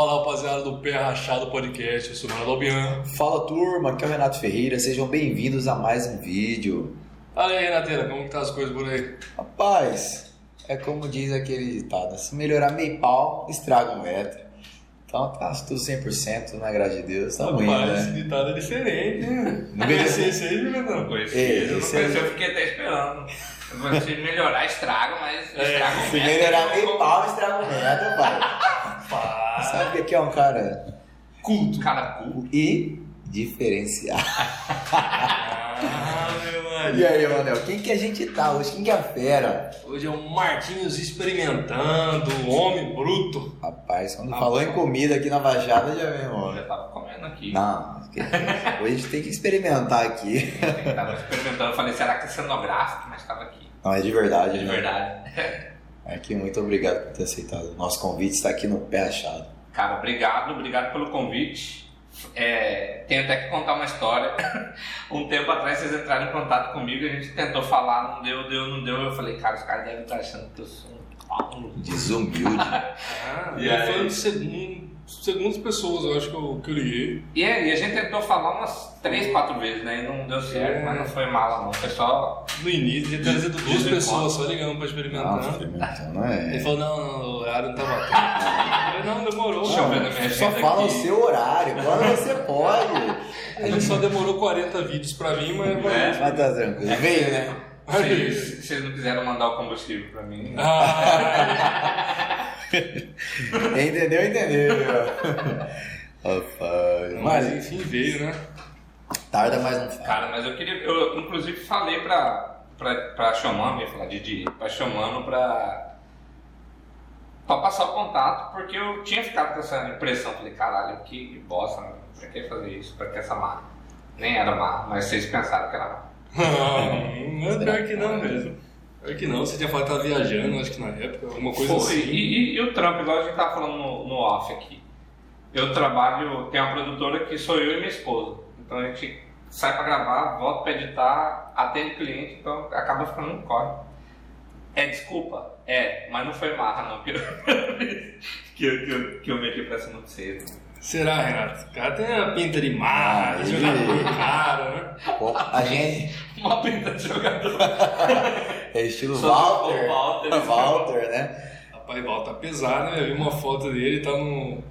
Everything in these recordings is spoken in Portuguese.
Fala rapaziada do Pé Rachado Podcast, eu sou o Manuel Albian. Fala turma, aqui é o Renato Ferreira, sejam bem-vindos a mais um vídeo. Fala aí, Renateira, como que tá as coisas por aí? Rapaz, é como diz aquele ditado, se melhorar meio pau, estraga um metro. Então tá tudo 100%, na graça de Deus, tá ruim, Rapaz, esse né? ditado é diferente. Não conhecia esse aí, Juliano? Conheci, É, eu não esse conheci, é- eu fiquei até esperando. Se melhorar, estraga, mas É, estraga o Se metro. melhorar meio pau, estraga um metro, pai. Rapaz. Sabe que aqui é um cara Culto. Cara, cu. e diferenciado. Ah, meu E Maria. aí, Manel, quem que a gente tá hoje? Quem que é a fera? Hoje é o Marquinhos experimentando, o homem bruto. Rapaz, quando Ah, falou em comida aqui na Baixada, já vem, Eu mano. já tava comendo aqui. Não, hoje a gente tem que experimentar aqui. Eu tava experimentando, eu falei, será que é cenográfico? Mas tava aqui. Não, é de verdade, De né? verdade. Aqui, muito obrigado por ter aceitado o nosso convite, está aqui no pé achado. Cara, obrigado, obrigado pelo convite. É, tenho até que contar uma história. Um tempo atrás vocês entraram em contato comigo, a gente tentou falar, não deu, deu, não deu. Eu falei, cara, os caras devem estar achando que eu sou um Paulo. Desumilde. Ah, E e aí? foi um segundo, segundas pessoas, eu acho que eu, que eu liguei. E aí, a gente tentou falar umas três, quatro vezes, né? E não deu certo, É. mas não foi mala, não. Foi só. No início, tinha trazido duas pessoas só ligando pra experimentar. Não, experimentando é. Ele falou, não, não, o horário não tá batendo. Eu falei, não, demorou. Deixa eu ver na minha Só fala o aqui. seu horário, quando você pode. Ele só demorou 40 vídeos pra mim, mas... É. Mas tá tranquilo. Veio, né? Se se vocês não quiseram mandar o combustível pra mim. Ah, Entendeu, entendeu. Rapaz. mas Mas enfim, veio, né? tarda, mas não fala. Cara, mas eu queria. Eu inclusive falei pra, pra, pra Xamano, ia falar de Didi, pra Xamano pra. pra passar o contato, porque eu tinha ficado com essa impressão. Falei, caralho, que bosta, né? pra que fazer isso? Pra que essa marca? Nem era má, mas vocês pensaram que era má. Não, não, pior que não mesmo. Pior que não, você tinha falado que tava viajando, acho que na época, alguma coisa Foi. assim. E, e- e o trampo, igual a gente tava falando no, no off aqui. Eu trabalho, tem uma produtora que sou eu e minha esposa. Então a gente sai pra gravar, volta pra editar, atende cliente, então acaba ficando um corre. É desculpa? É, mas não foi marra não, que eu, que eu, que eu, que eu meti pra cima de. Será, Renato? O cara tem a pinta de mar, Ah, jogador caro, né? A gente Uma pinta de jogador. é estilo Walter. o Walter. Walter, né? Rapaz, volta pesado, né? Eu vi uma foto dele, ele tá no.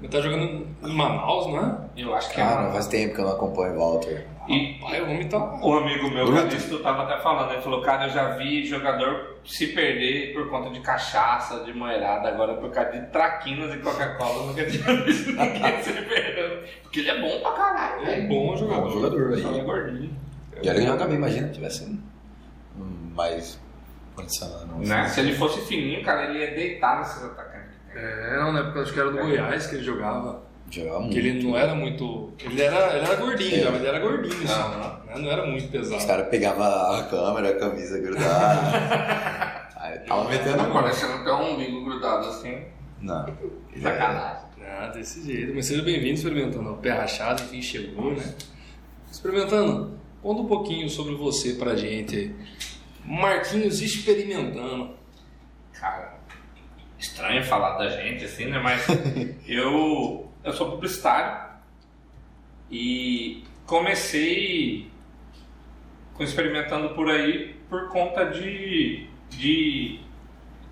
Ele tá jogando em Manaus, não é? Eu acho que é Cara, faz tempo que eu não acompanho o Walter. E, Pai, o homem tá. Um amigo meu, Bruto. Calixto, tava até falando, ele falou, cara, eu já vi jogador se perder por conta de cachaça, de moerada, agora por causa de traquinas e Coca-Cola, eu nunca tinha visto ninguém se perdendo. Porque ele é bom pra caralho, É velho. bom Bom jogador. jogador Só é aí. gordinho. E olha que joga bem, imagina, tivesse um, um mais condicionado. Né? Se ele fosse fininho, cara, ele ia deitar nesses atacantes. É, não, na época acho que era do Goiás que ele jogava. Jogava muito. Que ele não era muito. Ele era, ele era gordinho, É. já, mas ele era gordinho só. Aham. né? Não era muito Os pesado. caras pegavam a câmera, a camisa grudada. Aí tava metendo Não a mão. parecendo até um umbigo grudado assim. Não. Sacanagem. Ah, desse jeito. Mas seja bem-vindo experimentando. O pé rachado, enfim, chegou, né? Experimentando. Conta um pouquinho sobre você pra gente. Marquinhos experimentando. Cara, estranho falar da gente assim, né? Mas eu, eu sou publicitário e comecei com experimentando por aí por conta de, de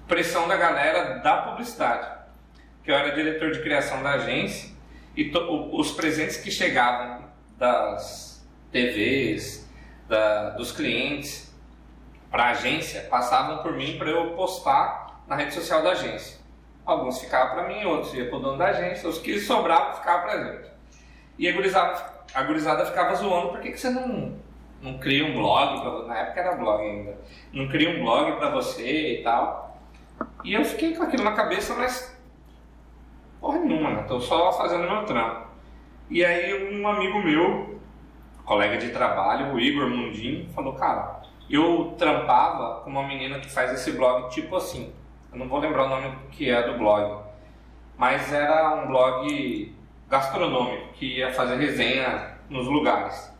pressão da galera da publicidade. Que eu era diretor de criação da agência e to- os presentes que chegavam das TVs, da- dos clientes para a agência passavam por mim para eu postar na rede social da agência. Alguns ficavam para mim, outros iam para o dono da agência, os que sobravam ficavam para gente. E a gurizada, a gurizada ficava zoando, por que, que você não, não cria um blog? pra- na época era blog ainda. Não cria um blog para você e tal. E eu fiquei com aquilo na cabeça, mas porra nenhuma, né? Só fazendo meu trampo. E aí um amigo meu, colega de trabalho, o Igor Mundinho, falou, cara, eu trampava com uma menina que faz esse blog tipo assim. Eu não vou lembrar o nome que é do blog. Mas era um blog gastronômico que ia fazer resenha nos lugares.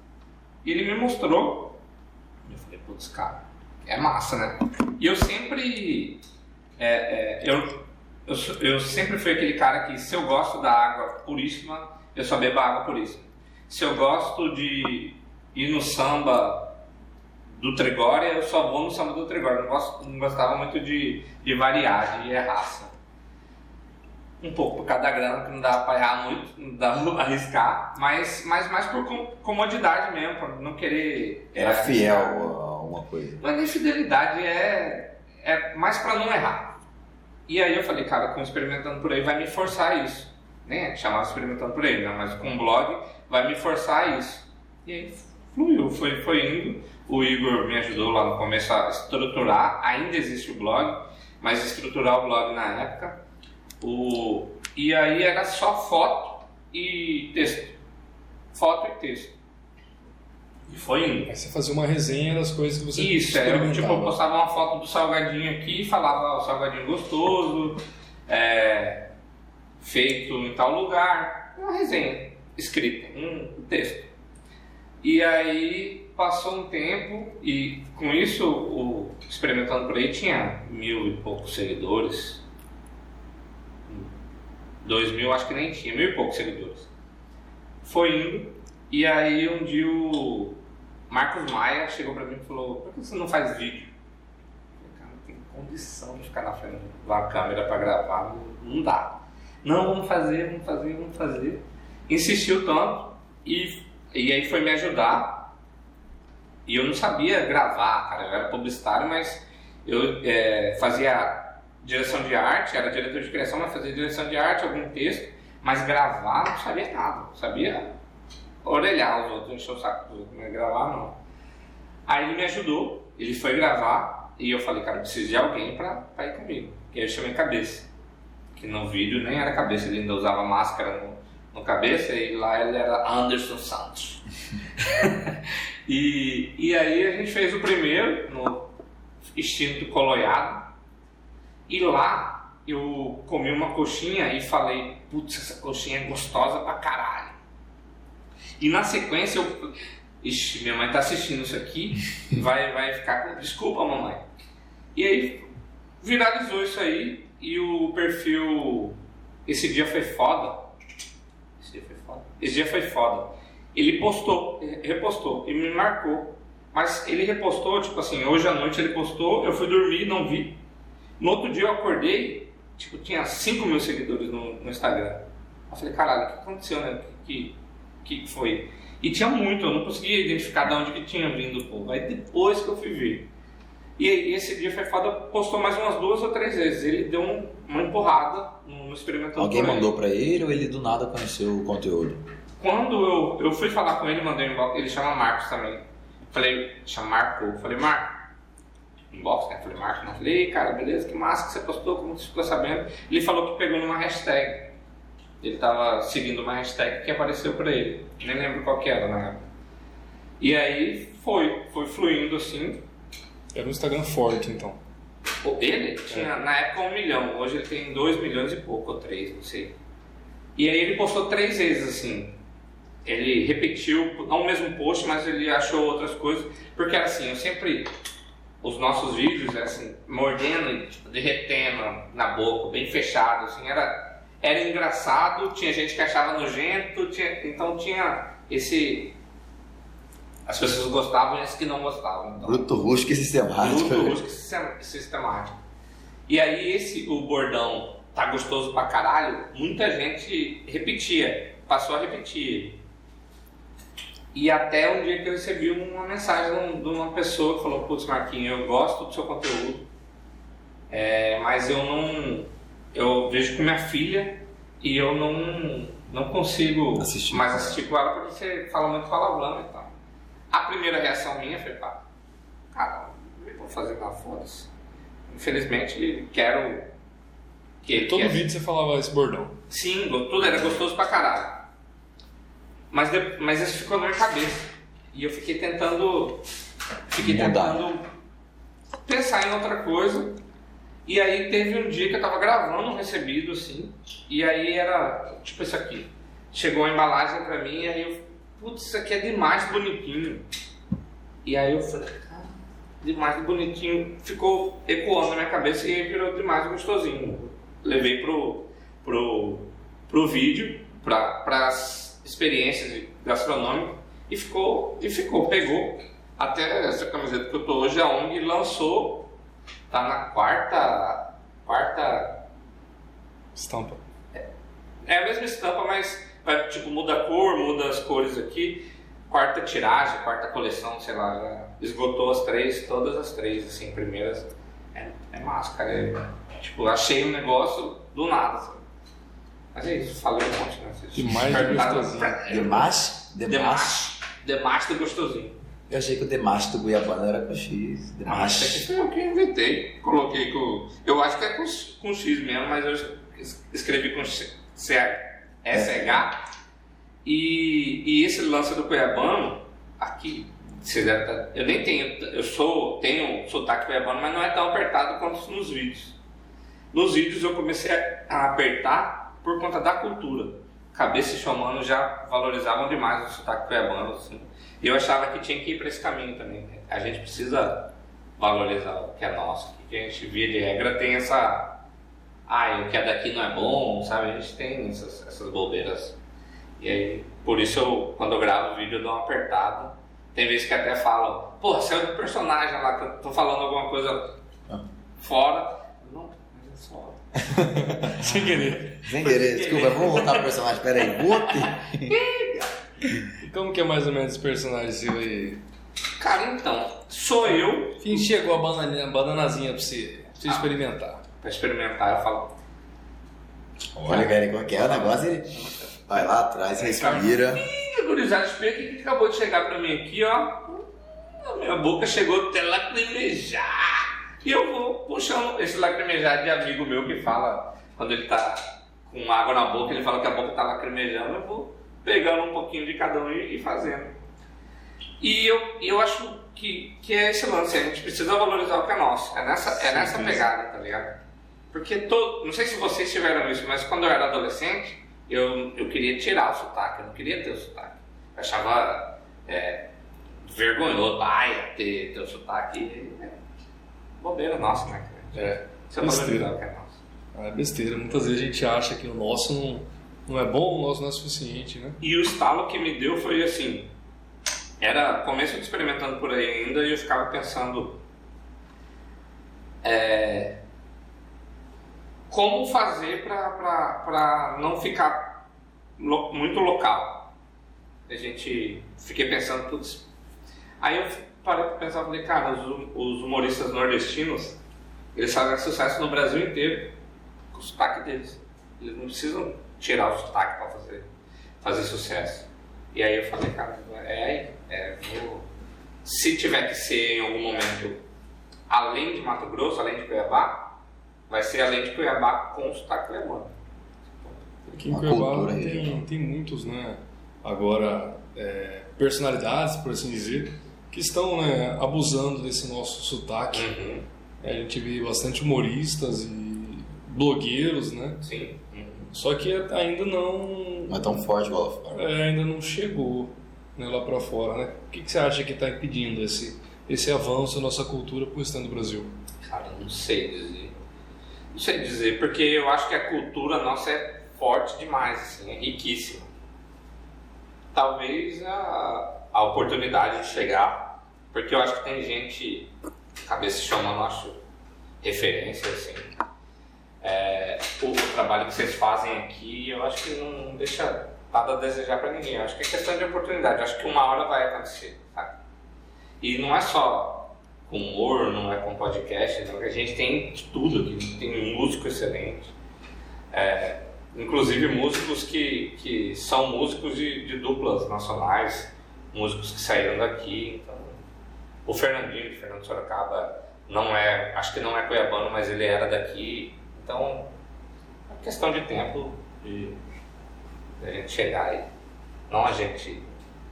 E ele me mostrou. Eu falei, putz, cara, é massa, né? E eu sempre. é, é, eu eu, eu sempre fui aquele cara que se eu gosto da água puríssima, eu só bebo água puríssima. Se eu gosto de ir no samba do Tregória, eu só vou no samba do Tregória. Não, gosto, não gostava muito de, de variar, de raça. Um pouco por causa da grana, que não dá pra errar muito, não dá pra arriscar, mas, mas mais por com- comodidade mesmo, por não querer. Era é, fiel a alguma coisa. É nem fidelidade, é, é mais pra não errar. E aí eu falei, cara, com Experimentando Por Aí vai me forçar isso. Nem é chamava Experimentando Por Aí, né? mas com o blog vai me forçar isso. E aí fluiu, foi, foi indo. O Igor me ajudou lá no começo a estruturar, ainda existe o blog, mas estruturar o blog na época. O, e aí era só foto e texto. Foto e texto. E foi indo. Aí você fazia uma resenha das coisas que você Isso, eu tipo, eu postava uma foto do salgadinho aqui, falava "Ah, o salgadinho gostoso, é, feito em tal lugar, uma resenha escrita, um texto. E aí passou um tempo e com isso o Experimentando por aí tinha mil e poucos seguidores. Dois mil acho que nem tinha, mil e poucos seguidores. Foi indo e aí um dia o Marcos Maia chegou pra mim e falou, por que você não faz vídeo? Eu falei, cara, não tem condição de ficar na frente uma câmera pra gravar, não, não dá. Não, vamos fazer, vamos fazer, vamos fazer. Insistiu tanto e, e aí foi me ajudar. E eu não sabia gravar, cara, eu era publicitário, mas eu é, fazia direção de arte, era diretor de criação, mas fazia direção de arte, algum texto, mas gravar não sabia nada, sabia orelhar os outros, encher o saco dos outros, mas gravar não. Aí ele me ajudou, ele foi gravar e eu falei, cara, eu preciso de alguém pra, pra ir comigo. E aí eu chamei cabeça, que no vídeo nem era cabeça, ele ainda usava máscara no, no cabeça e lá ele era Anderson Santos. e, e aí a gente fez o primeiro no instinto coloiado e lá eu comi uma coxinha e falei, putz, essa coxinha é gostosa pra caralho. E na sequência eu. Ixi, minha mãe tá assistindo isso aqui, vai, vai ficar com. Desculpa, mamãe. E aí viralizou isso aí e o perfil. Esse dia foi foda. Esse dia foi foda. Esse dia foi foda. Ele postou, repostou e me marcou. Mas ele repostou, tipo assim, hoje à noite ele postou, eu fui dormir, não vi. No outro dia eu acordei, tipo, tinha 5 mil seguidores no, no Instagram. Eu falei, caralho, o que aconteceu, né? O que, que, que foi? E tinha muito, eu não conseguia identificar de onde que tinha vindo o povo. Aí depois que eu fui ver. E esse dia foi foda, postou mais umas duas ou três vezes. Ele deu um- uma empurrada no, experimentando Alguém mandou pra ele ou ele do nada conheceu o conteúdo? Quando eu, eu fui falar com ele, mandei um inbox, ele chama Marcos também. Falei, chama Marco. Falei, Marco, inbox, né? Falei, Marco, não. Falei, "Ei, cara, beleza, que massa que você postou, como você ficou sabendo? Ele falou que pegou numa hashtag. Ele tava seguindo uma hashtag que apareceu pra ele. Nem lembro qual que era na época. E aí foi, foi fluindo assim. Era um Instagram forte, então. Ele tinha na época um milhão, hoje ele tem dois milhões e pouco, ou três, não sei. E aí ele postou três vezes assim. Ele repetiu, não o mesmo post, mas ele achou outras coisas. Porque era assim, eu sempre. Os nossos vídeos, assim, mordendo e tipo, derretendo na boca, bem fechado, assim, era, era engraçado, tinha gente que achava nojento, tinha, então tinha esse. As pessoas gostavam e as que não gostavam. Então. Bruto rústico e sistemático. Bruto, rústico e sistem- sistemático. E aí esse, o bordão tá gostoso pra caralho, muita gente repetia, passou a repetir. E até um dia que eu recebi uma mensagem de um- uma pessoa que falou, putz Marquinhos, eu gosto do seu conteúdo, é, mas eu não. Eu vejo com minha filha e eu não, não consigo Assistir. mais assistir com ela porque você fala muito palavrão e tal. A primeira reação minha foi, pá, cara, eu vou fazer uma foda-se. Infelizmente, quero que. Todo que vídeo você falava esse bordão. Sim, tudo era gostoso pra caralho. Mas, mas isso ficou na minha cabeça. E eu fiquei tentando. Fiquei Mudar. tentando pensar em outra coisa. E aí teve um dia que eu tava gravando um recebido assim. E aí era tipo isso aqui. Chegou a embalagem pra mim e aí eu. Putz, isso aqui é demais bonitinho. E aí eu falei, cara, demais bonitinho. Ficou ecoando na minha cabeça e aí virou demais gostosinho. levei pro, pro, pro vídeo, para as experiências gastronômicas e ficou, e ficou, pegou. Até essa camiseta que eu tô hoje, a ONG lançou, tá na quarta, quarta Estampa. é a mesma estampa, mas vai, tipo, muda a cor, muda as cores aqui. Quarta tiragem, quarta coleção, sei lá, já esgotou as três, todas as três, assim, primeiras. É, é massa, cara. É, tipo, achei um negócio do nada, assim. Mas é isso, falei um monte, né? Vocês Demais de perguntaram gostosinho. Demache? Demache. Demache do gostosinho. Eu achei que o Demache do Guiabana era com X. Ah, isso foi eu que inventei. Coloquei com. Eu acho que é com, com X mesmo, mas eu es- escrevi com C- C- SH. E, e esse lance do Cuiabano, aqui, vocês devem tá- eu nem tenho. Eu sou, tenho sotaque cuiabano, mas não é tão apertado quanto nos vídeos. Nos vídeos eu comecei a apertar por conta da cultura. Cabeça e Xomano já valorizavam demais o sotaque cuiabano, assim. E eu achava que tinha que ir para esse caminho também. A gente precisa valorizar o que é nosso. Que a gente, via de regra, tem essa. Ah, o que é daqui não é bom, sabe? A gente tem essas, essas bobeiras. E aí, por isso, eu, quando eu gravo o vídeo, eu dou uma apertada. Tem vezes que até falam, pô, você é do personagem lá, que eu tô falando alguma coisa fora. Só. Sem querer. Sem querer, desculpa, vamos voltar pro personagem. Pera aí, Guti. E como que é mais ou menos esse personagem seu aí? Cara, então, sou eu Quem chegou a bananinha, bananazinha pra você, pra você experimentar? pra experimentar, eu falo. Olha, cara, como é que é o negócio? Ele vai lá atrás, respira. Ih, gurizada, espera que acabou de chegar pra mim aqui, ó. A minha boca chegou até lacrimejar. E eu vou puxando esse lacrimejar de amigo meu que fala, quando ele tá com água na boca, ele fala que a boca tá lacrimejando, eu vou pegando um pouquinho de cada um e, e fazendo. E eu, eu acho que, que é esse lance, a gente precisa valorizar o que é nosso. É nessa, é nessa pegada, tá ligado? Porque todo, não sei se vocês tiveram isso, mas quando eu era adolescente, eu, eu queria tirar o sotaque, eu não queria ter o sotaque. Eu achava é, vergonhoso, ai, ter, ter o sotaque. É, bobeira nossa, né? É, Isso é besteira. que é nosso. é besteira. Muitas vezes a gente acha que o nosso não, não é bom, o nosso não é suficiente, né? E o estalo que me deu foi assim: era começo de experimentando por aí ainda e eu ficava pensando. é, como fazer para não ficar lo- muito local? A gente fiquei pensando tudo isso. Aí eu parei para pensar e falei, cara, os, hum- os humoristas nordestinos eles fazem sucesso no Brasil inteiro com o sotaque deles. Eles não precisam tirar o sotaque para fazer, fazer sucesso. E aí eu falei, cara, é aí. É, vou... Se tiver que ser em algum momento além de Mato Grosso, além de Cuiabá, vai ser além de Cuiabá com sotaque cuiabano. Aqui em Cuiabá tem, tem muitos, né? Agora, é, personalidades, por assim dizer, que estão né, abusando desse nosso sotaque. Uhum. A gente vê bastante humoristas e blogueiros, né? Sim. Uhum. Só que ainda não, Não é tão forte lá fora. é, ainda não chegou né, lá para fora, né? O que, que você acha que está impedindo esse, esse avanço da nossa cultura para o restante do Brasil? Cara, eu não sei dizer. Não sei dizer, porque eu acho que a cultura nossa é forte demais, assim, é riquíssima. Talvez a, a oportunidade de chegar, porque eu acho que tem gente, cabeça chamando, acho, referência, assim. É, o, o trabalho que vocês fazem aqui, eu acho que não deixa nada a desejar pra ninguém. Eu acho que é questão de oportunidade. Eu acho que uma hora vai acontecer, sabe? E não é só com humor, não é com podcast, não. a gente tem de tudo aqui, tem músico excelente. É, inclusive músicos que, que são músicos de, de duplas nacionais, músicos que saíram daqui. Então, o Fernandinho, Fernando Sorocaba, não é, acho que não é cuiabano, mas ele era daqui. Então, é questão de tempo de, de a gente chegar aí. Não a gente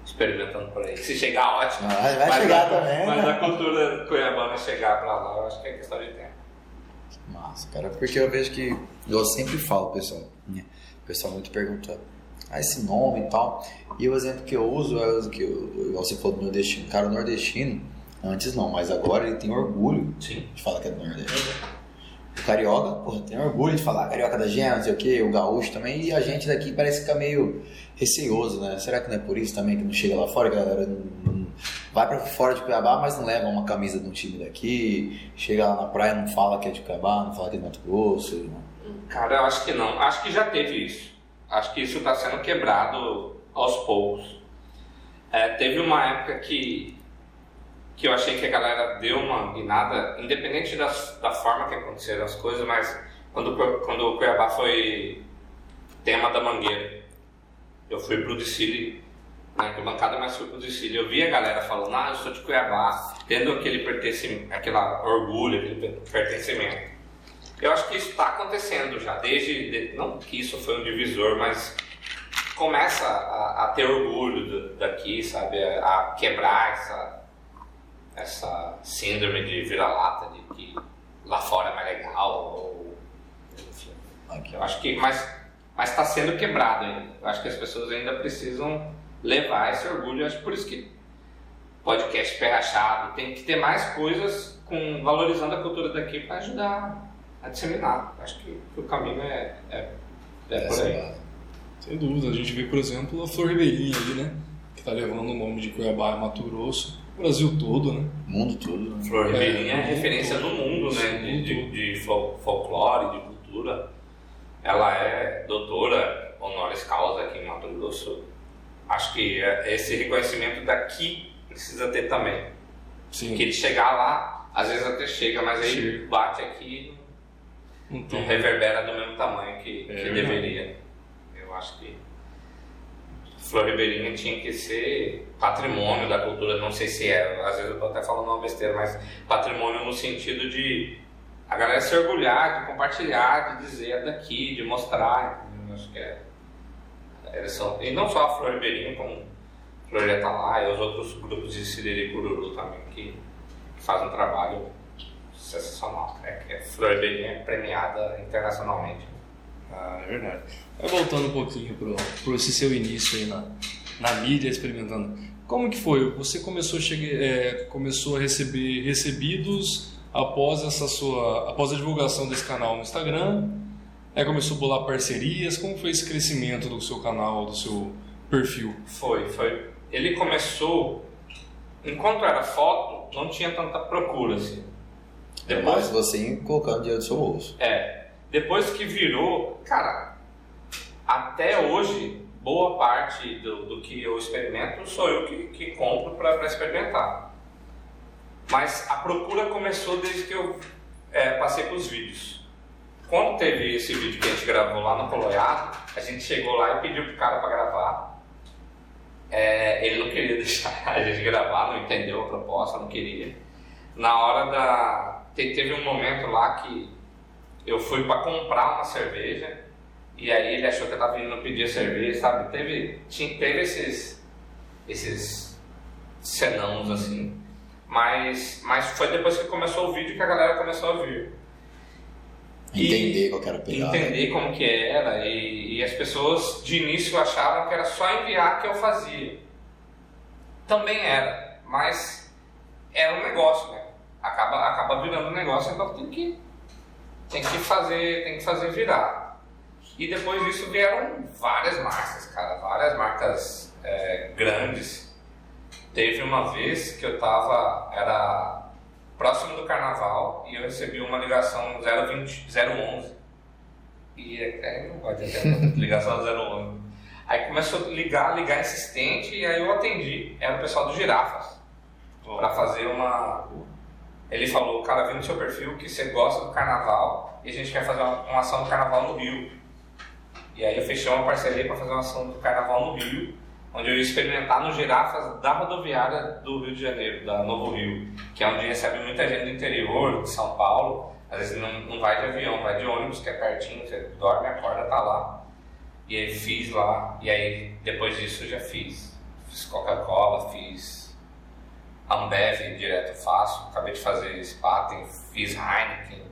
experimentando por aí. Se chegar, ótimo. Ah, vai Mas chegar a- também, Mas né? a cultura cuiabana chegar pra lá, eu acho que é questão de tempo. Massa, cara, porque eu vejo que, eu sempre falo, pessoal, né? o pessoal muito pergunta, ah, esse nome e tal, e o exemplo que eu uso é o que, eu- você falou do nordestino, cara, o nordestino, antes não, mas agora ele tem orgulho Sim. de falar que é do Nordeste. O carioca, porra, tem orgulho de falar carioca da gema, não sei o que, o gaúcho também, e a gente daqui parece ficar meio receoso, né? Será que não é por isso também que não chega lá fora, que a galera não, não- vai pra fora de Cuiabá, mas não leva uma camisa de um time daqui, chega lá na praia, não fala que é de Cuiabá, não fala que é de Mato Grosso, né? Cara, eu acho que não. Acho que já teve isso. Acho que isso está sendo quebrado aos poucos. É, teve uma época que, que eu achei que a galera deu uma guinada, independente das, da forma que aconteceram as coisas, mas quando, quando o Cuiabá foi tema da Mangueira, eu fui pro Dicile, na bancada, mas fui pro Dicile. Eu vi a galera falando, ah, eu sou de Cuiabá, tendo aquele pertencimento, aquela orgulho, aquele pertencimento. Eu acho que isso está acontecendo já, desde. de- não que isso foi um divisor, mas começa a, a ter orgulho do- daqui, sabe? A, a quebrar essa, essa síndrome de vira-lata, de que lá fora é mais legal, ou. Enfim. Aqui. Eu acho que. Mas mas está sendo quebrado ainda. Eu acho que as pessoas ainda precisam levar esse orgulho. Eu acho por isso que podcast pé rachado, tem que ter mais coisas com, valorizando a cultura daqui para ajudar a disseminar. Acho que, que o caminho é, é, é por aí. é Sem dúvida, a gente vê, por exemplo, a Flor Ribeirinha ali, né? Que tá levando o nome de Cuiabá e Mato Grosso, Brasil todo, né? mundo todo, né? Flor Ribeirinha é, É, referência no mundo, né? De, de, de fol- folclore, de cultura. Ela é doutora honoris causa aqui em Mato Grosso. Acho que é- esse reconhecimento daqui precisa ter também. Sim, Porque ele chegar lá, às vezes até chega, mas aí Chega. bate aqui e não não reverbera do mesmo tamanho que, É que deveria. Eu acho que Flor Ribeirinha tinha que ser patrimônio da cultura, não sei se é, às vezes eu tô até falando uma besteira, mas patrimônio no sentido de a galera se orgulhar, de compartilhar, de dizer é daqui, de mostrar, acho que é. eles são- e não só a Flor Ribeirinha, como a Floresta lá e os outros grupos de Siriri Cururu também, que, que fazem um trabalho sensacional. É que a Flor Ribeirinha é premiada internacionalmente. Ah, é verdade. Vai voltando um pouquinho pro, pro esse seu início aí na, na mídia, experimentando. Como que foi? Você começou a, chegar, é, começou a receber recebidos após essa sua, após a divulgação desse canal no Instagram? Aí começou a bolar parcerias? Como foi esse crescimento do seu canal, do seu perfil? Foi, foi. Ele começou, enquanto era foto, não tinha tanta procura assim. É mais você colocando dinheiro do seu bolso. É, depois que virou, cara, até hoje, boa parte do, do que eu experimento sou eu que, que compro para experimentar. Mas a procura começou desde que eu é, passei para os vídeos. Quando teve esse vídeo que a gente gravou lá no Coloiado, a gente chegou lá e pediu pro cara para gravar. É, ele não queria deixar a gente gravar, não entendeu a proposta, não queria. Na hora da. te- Teve um momento lá que eu fui para comprar uma cerveja e aí ele achou que eu tava vindo pedir cerveja, sabe? Teve, tinha, teve esses, esses senãos assim. Mas, mas foi depois que começou o vídeo que a galera começou a vir. E- Entender qual era a pegada. Entender como que era e, e as pessoas de início achavam que era só enviar que eu fazia. Também era, mas era um negócio, né? Acaba, acaba virando um negócio, então tem que, tem que fazer, tem que fazer virar. E depois disso vieram várias marcas, cara, várias marcas é, grandes. Teve uma vez que eu tava, era próximo do carnaval e eu recebi uma ligação 020, 011. E é, é, eu não gosto de atender ligação 011. Aí começou a ligar, ligar insistente e aí eu atendi. Era o pessoal do Girafas. Pra fazer uma. Ele falou, cara, vi no seu perfil que você gosta do carnaval e a gente quer fazer uma, uma ação do carnaval no Rio. E aí eu fechei uma parceria para fazer uma ação do carnaval no Rio, onde eu ia experimentar no Girafas da rodoviária do Rio de Janeiro, da Novo Rio, que é onde recebe muita gente do interior, de São Paulo. Às vezes não, não vai de avião, vai de ônibus, que é pertinho, você dorme, acorda, tá lá. E aí fiz lá, e aí depois disso eu já fiz. Fiz Coca-Cola, fiz Ambev direto faço, acabei de fazer Spaten, fiz Heineken,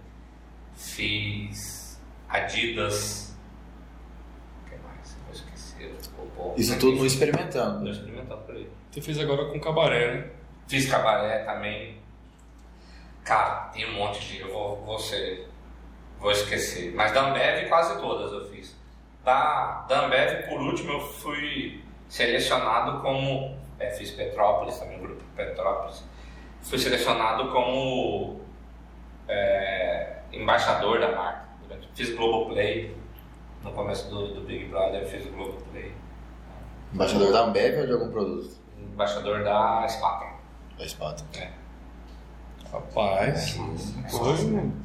fiz Adidas. O que mais? Eu esqueci. Isso mas tudo no experimentando. Tô experimentando por aí. Você fez agora com cabaré, né? Fiz cabaré também. Cara, tem um monte de. Eu vou, vou ser vou esquecer. Mas da Ambev quase todas eu fiz. Da, da Ambev, por último, eu fui selecionado como. É, fiz Petrópolis também, o grupo Petrópolis. Fui selecionado como é, embaixador da marca. Fiz Globoplay no começo do, do Big Brother, fiz o Globoplay. Embaixador da Ambev ou de algum produto? Embaixador da Spaten. Da Spaten. É. Rapaz, É, foi,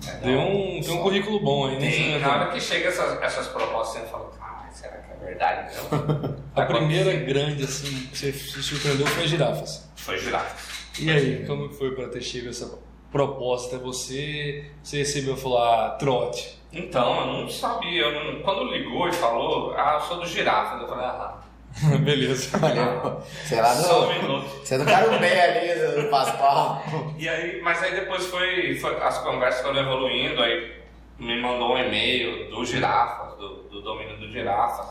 é, deu um, tem um currículo bom aí, né? Tem, na hora que chega essas, essas propostas, você fala, ah, será que é verdade? Não. A primeira grande, assim, que você se surpreendeu foi a girafas. Foi girar. E aí, como que foi para ter chegado essa proposta? Você, você recebeu e falou, ah, trote. Então, eu não sabia. Eu não- quando ligou e falou, ah, eu sou do girafas, eu falei, ah, Beleza. Olha, sei lá, só um do, minuto. você é do Carumbé ali, do Pascoal. E aí, mas aí depois foi, foi- as conversas foram evoluindo, aí me mandou um e-mail do girafas, do, do domínio do girafas.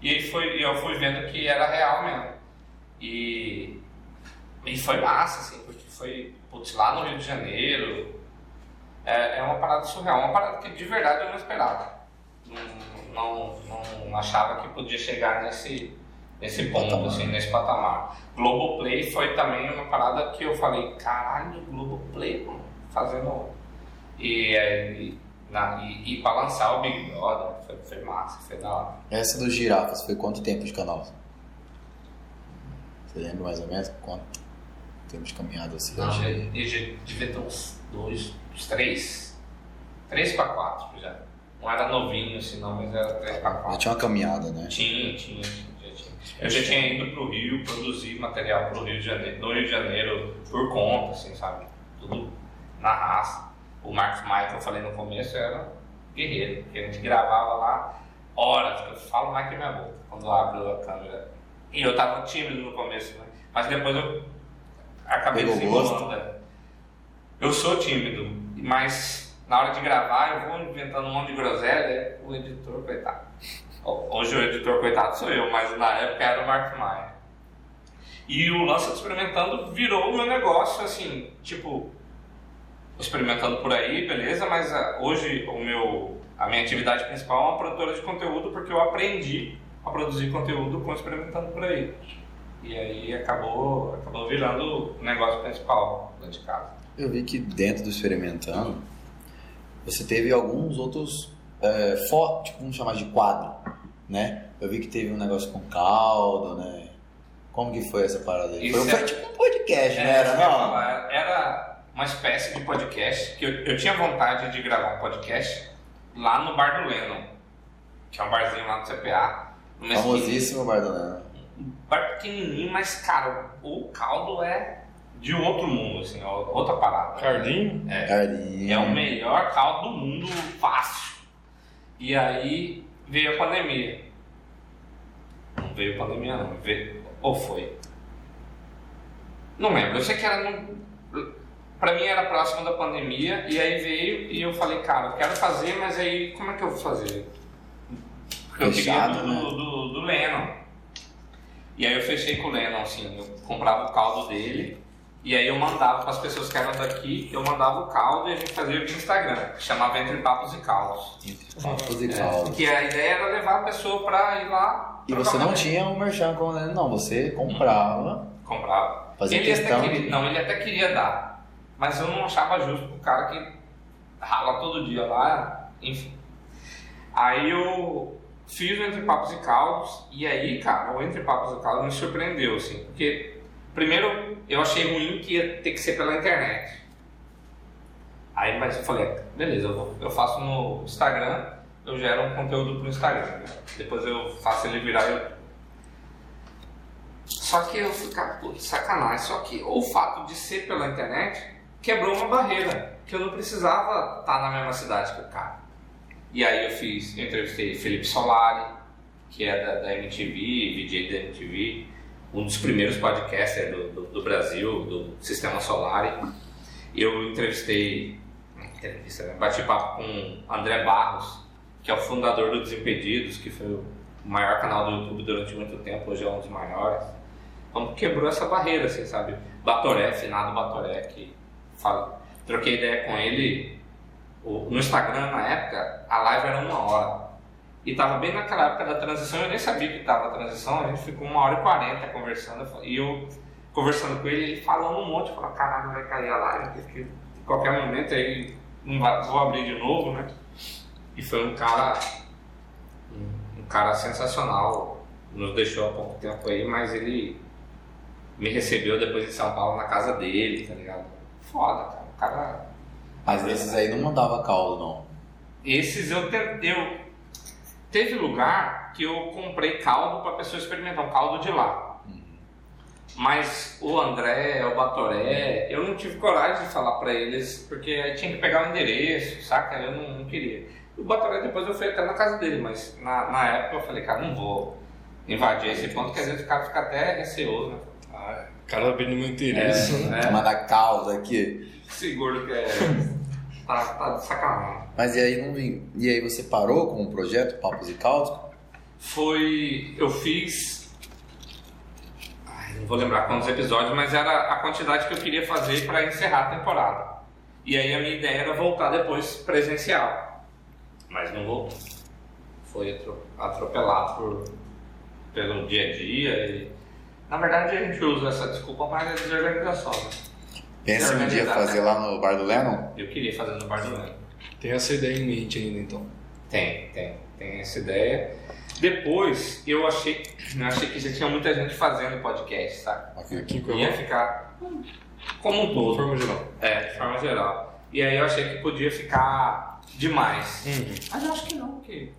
E aí foi, e eu fui vendo que era real mesmo. E, e foi massa, assim, porque foi putz, lá no Rio de Janeiro. É, é uma parada surreal, uma parada que de verdade eu não esperava. Não, não, não achava que podia chegar nesse, nesse ponto, Patamar. assim, nesse patamar. Globoplay foi também uma parada que eu falei, caralho, Globoplay, mano, fazendo. E, aí, na, e, e pra lançar o Big Brother, foi, foi massa, foi da hora. Essa dos girafas foi quanto tempo de canal? Você lembra mais ou menos quanto tempo de caminhada assim? Não, já, eu já devia ter uns dois, uns três. Três pra quatro já. Não era novinho assim não, mas era três Já quatro. tinha uma caminhada, né? Tinha, tinha, já tinha. Eu já tinha ido pro Rio produzir material pro Rio de Janeiro, no Rio de Janeiro por conta, assim, sabe? Tudo na raça. O Marcos Maia, que eu falei no começo, era guerreiro, porque a gente gravava lá horas, eu falo mais que minha boca quando eu abro a câmera. E eu tava tímido no começo, né? Mas depois eu acabei Pegou desenrolando. né? Eu sou tímido, mas na hora de gravar eu vou inventando um monte de groselha, o editor, coitado. Hoje o editor, coitado, sou eu, mas na época era o Marcos Maia. E o Lança Experimentando virou o meu negócio, assim, tipo, experimentando por aí, beleza, mas ah, hoje o meu, a minha atividade principal é uma produtora de conteúdo porque eu aprendi a produzir conteúdo com experimentando por aí. E aí acabou, acabou virando o negócio principal dentro de casa. Eu vi que dentro do Experimentando, você teve alguns outros, é, for, tipo, vamos chamar de quadro, né? Eu vi que teve um negócio com caldo, né? Como que foi essa parada aí? Isso Foi, é- foi tipo um podcast, É, né? Era, não? Era uma espécie de podcast que eu, eu tinha vontade de gravar um podcast lá no Bar do Lennon, que é um barzinho lá no CPA. numa esquina. Famosíssimo Bardolena. Um bar pequenininho, mas, cara, o caldo é de outro mundo, assim, outra parada. Cardinho? É. Carinho. É o melhor caldo do mundo, fácil. E aí veio a pandemia. Não veio a pandemia, não. Veio... Ou foi? Não lembro. Eu sei que era no... Pra mim era próximo da pandemia. E aí veio e eu falei, cara, eu quero fazer, mas aí como é que eu vou fazer? Porque eu queria Fechado, do, né? do, do Lennon. E aí eu fechei com o Lennon, assim. Eu comprava o caldo dele. E aí eu mandava para as pessoas que eram daqui, eu mandava o caldo e a gente fazia via Instagram, que chamava Entre Papos e Caldos. Papos e É, caldo. porque a ideia era levar a pessoa para ir lá. E você não tinha um merchan com ele, não. Você comprava. Comprava. Fazia ele questão até queria, Não, ele até queria dar. Mas eu não achava justo pro cara que rala todo dia lá, enfim. Aí eu fiz o Entre Papos e Caldos, e aí, cara, o Entre Papos e Caldos me surpreendeu, assim, porque primeiro eu achei ruim que ia ter que ser pela internet. Aí, mas eu falei, beleza, eu, vou- eu faço no Instagram, eu gero um conteúdo pro Instagram, né? depois eu faço ele virar YouTube. Só que eu ficar, putz, sacanagem. Só que o fato de ser pela internet quebrou uma barreira, que eu não precisava estar na mesma cidade que o cara. E aí eu fiz, eu entrevistei Felipe Solari, que é da, da MTV, VJ da MTV, um dos primeiros podcasters do, do, do Brasil, do Sistema Solari. Eu entrevistei, entrevista, né? bati papo com André Barros, que é o fundador do Desimpedidos, que foi o maior canal do YouTube durante muito tempo, hoje é um dos maiores. Então quebrou essa barreira, assim, sabe? Batoré, finado Batoré, que fala, troquei ideia com ele no Instagram, na época, a live era uma hora. E tava bem naquela época da transição, eu nem sabia que tava a transição, a gente ficou uma hora e quarenta conversando. E eu conversando com ele, ele falando um monte, falei, caralho, vai cair a live, porque qualquer momento aí não vou abrir de novo, né? E foi um cara, um cara sensacional, nos deixou há pouco tempo aí, mas ele me recebeu depois em São Paulo na casa dele, tá ligado? Foda, cara. O cara. Mas esses aí não mandava caldo, não. Esses eu tentei. Eu... Teve lugar que eu comprei caldo pra pessoa experimentar, um caldo de lá. Mas o André, o Batoré, eu não tive coragem de falar pra eles, porque aí tinha que pegar o endereço, saca? Eu não, não queria. O Batoré depois eu fui até na casa dele, mas na, na época eu falei, cara, não vou invadir esse ponto, que às vezes o cara fica até receoso, né? Ah, o cara abrindo meu interesse, né? É. Mandar caldo aqui. Esse gordo que é. tá, tá de sacanagem. Mas e aí não vim. E aí você parou com o projeto Papos e Caldos? Foi. Eu fiz. Ai, não vou lembrar quantos episódios, mas era a quantidade que eu queria fazer para encerrar a temporada. E aí a minha ideia era voltar depois presencial. Mas não voltou. Foi atro- atropelado por, pelo dia a dia. E, na verdade a gente usa essa desculpa, mas é desorganização. Né? Pensa um dia fazer lá no Bar do Lennon? Eu queria fazer no Bar do Leno. Tem essa ideia em mente ainda, então. Tem, tem, tem essa ideia. Depois eu achei, eu achei que já tinha muita gente fazendo podcast, sabe? Aqui. Aqui em Ia ficar como um de todo. forma geral. É, de forma geral. E aí eu achei que podia ficar demais. Uhum. Mas eu acho que não, porque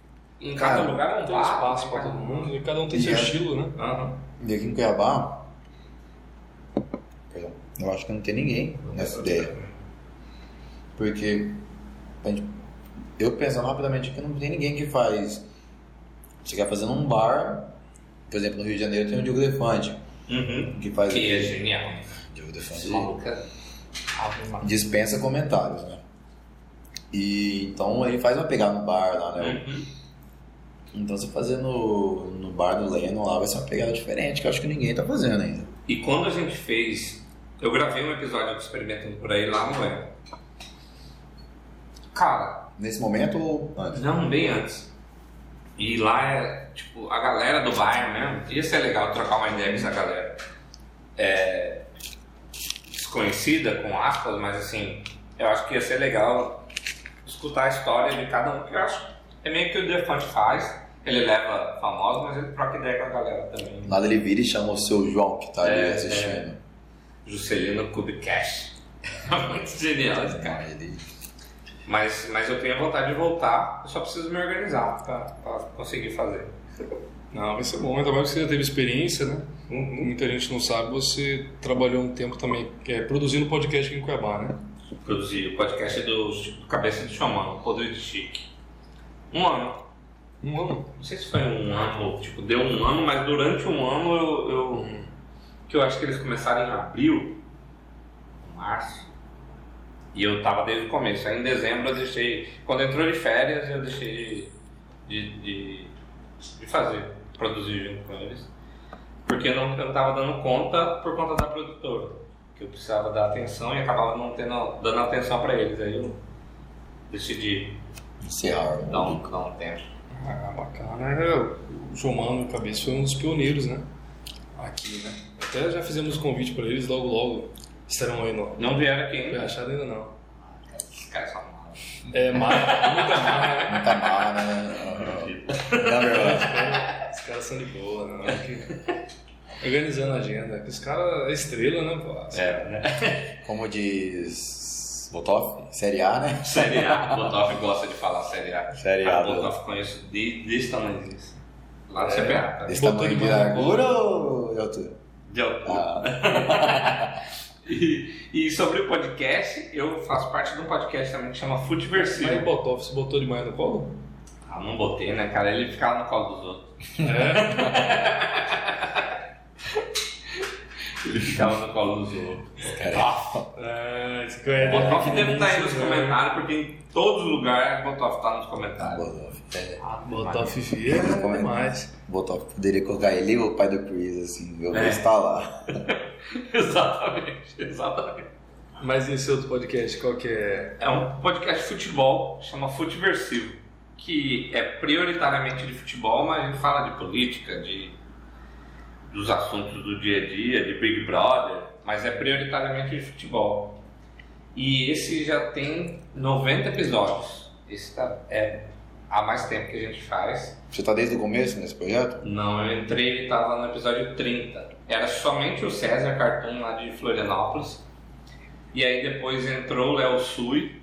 em cada Cara, lugar é um Tem bar, espaço pra cara? todo mundo e cada um tem E seu é- estilo, né? Aham. E aqui em Cuiabá, eu acho que não tem ninguém nessa ideia. Porque gente- eu pensando rapidamente que não tem ninguém que faz. Você quer fazer num bar, por exemplo, no Rio de Janeiro tem o Diogo Defante, Uhum. que faz. Que é genial. Diogo Defante é- dispensa comentários, né? E então ele faz uma pegada no bar lá, né? Uhum. Então você fazer no, no bar do Lennon lá vai ser uma pegada diferente, que eu acho que ninguém tá fazendo ainda. E quando a gente fez. Eu gravei um episódio do Experimentando por aí lá, não é? Cara, Nesse momento ou antes? Não, bem antes. E lá é, tipo, a galera do bairro mesmo. Ia ser legal trocar uma ideia com essa galera. É, desconhecida, com aspas, mas assim, eu acho que ia ser legal escutar a história de cada um. Que eu acho é meio que o Defante faz. Ele leva famosos, mas ele troca ideia com a galera também. Nada ele vira e chama o seu João que tá ali É, assistindo. Juscelino Kubicast. Muito genial esse cara. Mas, mas eu tenho vontade de voltar, eu só preciso me organizar pra, pra conseguir fazer. Não, vai ser bom. Ainda mais que você já teve experiência, né? Uhum. Muita gente não sabe, você trabalhou um tempo também é, produzindo podcast aqui em Cuiabá, né? Produzir o podcast do, do Cabeça de Xamã, o Podre de Chique. Um ano. Um ano. Não sei se foi um ano, tipo, deu um ano, mas durante um ano eu. eu que eu acho que eles começaram em abril, março. E eu tava desde o começo. Aí em dezembro eu deixei. Quando entrou de férias, eu deixei de, de, de fazer, produzir junto com eles. Porque eu não, eu não tava dando conta por conta da produtora. Que eu precisava dar atenção e acabava não tendo, dando atenção pra eles. Aí eu decidi Encerrar. dar um, dar um tempo. Ah, bacana. É, o João Mano Cabeça foi um dos pioneiros, né? Aqui, né? Até já fizemos convite para eles, logo logo estarão aí no. Não vieram aqui Não ainda. achado ainda não. Esses caras são maus. É, marra, muita marra, né? Muita marra, né? Não, verdade. Os caras são de boa, né? Organizando a agenda. Os caras é estrela, né? Pô? É, né? Como diz Botoff, Série A, né? Série A. Botoff gosta de falar Série A. Série A, O Botoff conheço de, desse tamanho desse. Lá do É. CPA. Tá? Desse tamanho de de largura ou de altura? De altura. Ah, E, e sobre o podcast, eu faço parte de um podcast também que chama Mas o Futeversivo. Botoff, você botou demais no colo? Ah, não botei, né, cara? Ele ficava no colo dos outros. É. Ele ficava no colo dos outros. cara. É, isso que é Botoff deve estar aí nos né? comentários, porque em todos os lugares o Botoff tá nos comentários. Botoff. É. Botoff via é demais. Botoff poderia colocar ele e o pai do Chris, assim, eu vou É. estar lá. exatamente, exatamente. Mas esse outro podcast, qual que é? É um podcast de futebol, chama Futiversivo, que é prioritariamente de futebol, mas a gente fala de política, de dos assuntos do dia a dia, de Big Brother, mas é prioritariamente de futebol. E esse já tem 90 episódios. Esse tá, é há mais tempo que a gente faz. Você tá desde o começo nesse projeto? Não, eu entrei, ele estava no episódio 30. Era somente o César Cartoon lá de Florianópolis. E aí depois entrou o Léo Sui,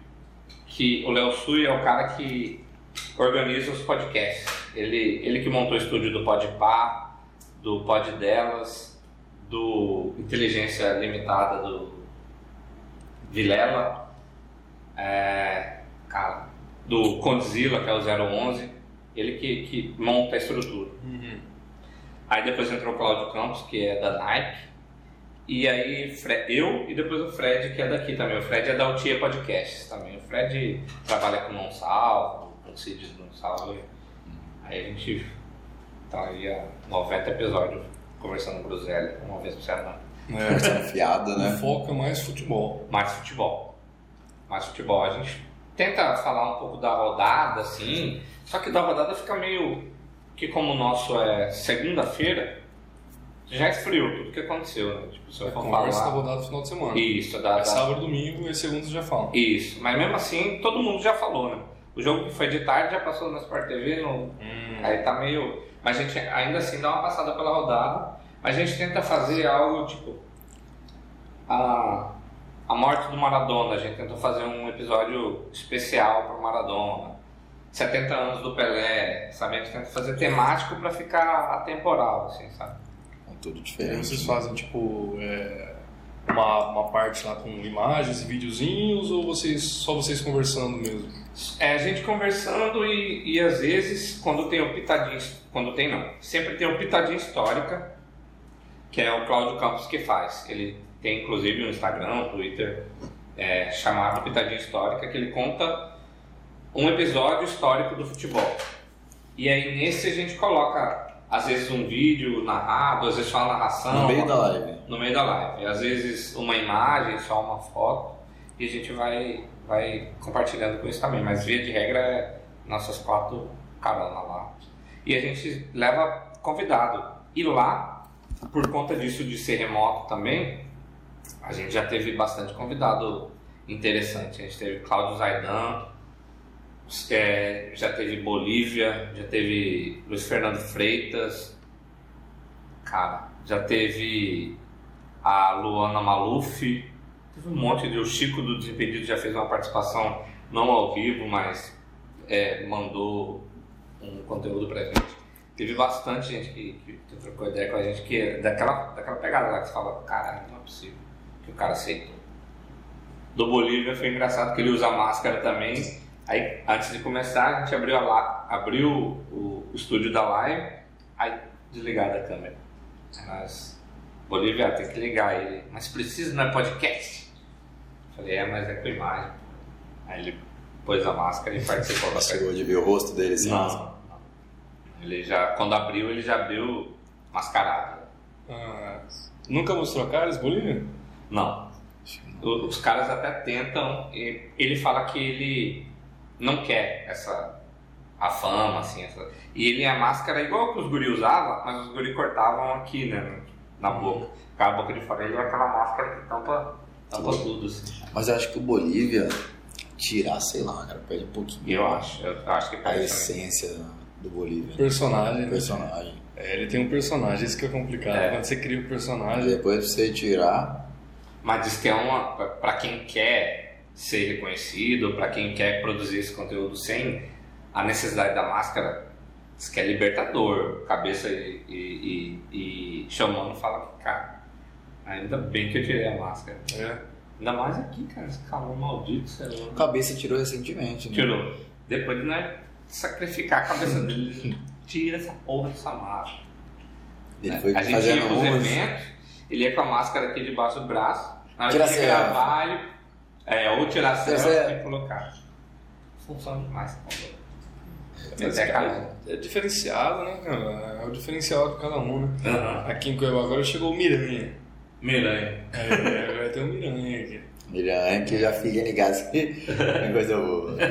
que o Léo Sui é o cara que organiza os podcasts. Ele, ele que montou o estúdio do Podpah, do Pod Delas, do Inteligência Limitada do Vilela, é, cara, do Condzilla, que é o 011, ele que, que monta a estrutura. Uhum. Aí depois entrou o Cláudio Campos, que é da Nike, e aí eu e depois o Fred, que é daqui também. O Fred é da Altia Podcasts também. O Fred trabalha com Não Salvo, com Cid do Não Salvo. Aí a gente tá aí há 90 episódios conversando groselha, uma vez por semana. É, Desconfiado, né? foca mais futebol. Mais futebol. Mais futebol. A gente tenta falar um pouco da rodada, assim, só que da rodada fica meio. que como o nosso é segunda-feira, já esfriou tudo que aconteceu, né? Tipo, se eu É for conversa da rodada no final de semana. Isso, da, É da- sábado, domingo e segundo já fala. Isso, mas mesmo assim todo mundo já falou, né? O jogo que foi de tarde já passou na Sport TV, no... Hum. aí tá meio. Mas a gente ainda assim dá uma passada pela rodada, mas a gente tenta fazer algo tipo. A, a morte do Maradona, a gente tentou fazer um episódio especial pro Maradona. 70 anos do Pelé, sabe? A gente tenta fazer temático pra ficar atemporal, assim, sabe? É tudo E aí diferente. vocês fazem, tipo, é, uma, uma parte lá com imagens e videozinhos ou vocês, só vocês conversando mesmo? É a gente conversando e, e às vezes, quando tem o pitadinho, quando tem não, sempre tem o pitadinho histórica, que é o Cláudio Campos que faz. Ele tem inclusive um Instagram, um Twitter, é, chamado Pitadinha Histórica, que ele conta um episódio histórico do futebol. E aí nesse a gente coloca, às vezes, um vídeo narrado, às vezes só a narração. No meio da live. no meio da live. Às vezes uma imagem, só uma foto, e a gente vai, vai compartilhando com isso também. Mas via de regra é nossas quatro caronas lá. E a gente leva convidado. E lá, por conta disso de ser remoto também, a gente já teve bastante convidado interessante. A gente teve Cláudio Zaidan, é, já teve Bolívia, já teve Luiz Fernando Freitas, cara, já teve a Luana Maluf, teve um monte de. O Chico do Desimpedido já fez uma participação não ao vivo, mas é, mandou um conteúdo pra gente. Teve bastante gente que, que, trocou ideia com a gente, que é daquela, daquela pegada lá que você fala, caralho, não é possível que o cara aceitou. Do Bolívia foi engraçado que ele usa máscara também. Aí, antes de começar, a gente abriu, a la... abriu o, o estúdio da live, aí desligaram a câmera. Mas, Bolívia, tem que ligar ele. Mas precisa, não é podcast? Falei, é, mas é com imagem. Aí ele pôs a máscara e participou da. Chegou de ver o rosto dele assim. Não, não. Ele já, quando abriu, ele já abriu mascarado. Ah, nunca mostrou a cara esse Bolívia? Não. O- Os caras até tentam. e Ele fala que ele não quer essa a fama, assim. Essa, e ele a máscara é igual que os guri usavam, mas os guri cortavam aqui, né? Na boca. Ficava a boca de fora. Ele é aquela máscara que tampa, tampa tudo, assim. Mas eu acho que o Bolívia tirar, sei lá, cara, perde um pouquinho. Eu acho. Eu acho que A parece. essência do Bolívia. Personagem, O né? personagem. É, ele tem um personagem, isso que é complicado. É. Quando você cria um Mas personagem, depois você tirar, Mas diz que é uma. para quem quer ser reconhecido, para quem quer produzir esse conteúdo sem a necessidade da máscara, diz que é libertador. Cabeça e, e, e, e chamando fala que, cara, ainda bem que eu tirei a máscara. é. Ainda mais aqui, cara, esse calor maldito, sei lá. cabeça tirou recentemente, né? Tirou. Depois de né, sacrificar a cabeça dele, tira essa porra dessa máscara. Ele foi a gente ia pros eventos, ele ia com a máscara aqui debaixo do braço, na hora de gravar, ele, é, ou tirar Tira selfie e colocar. Funciona demais. A cara. é diferenciado, né, cara? É o diferencial de cada um, né? Aham. Aqui em Cuiabá agora chegou o Miranha. Miranha. É, vai ter um Miranha aqui. Miriam, que já fica ligado que é coisa boa.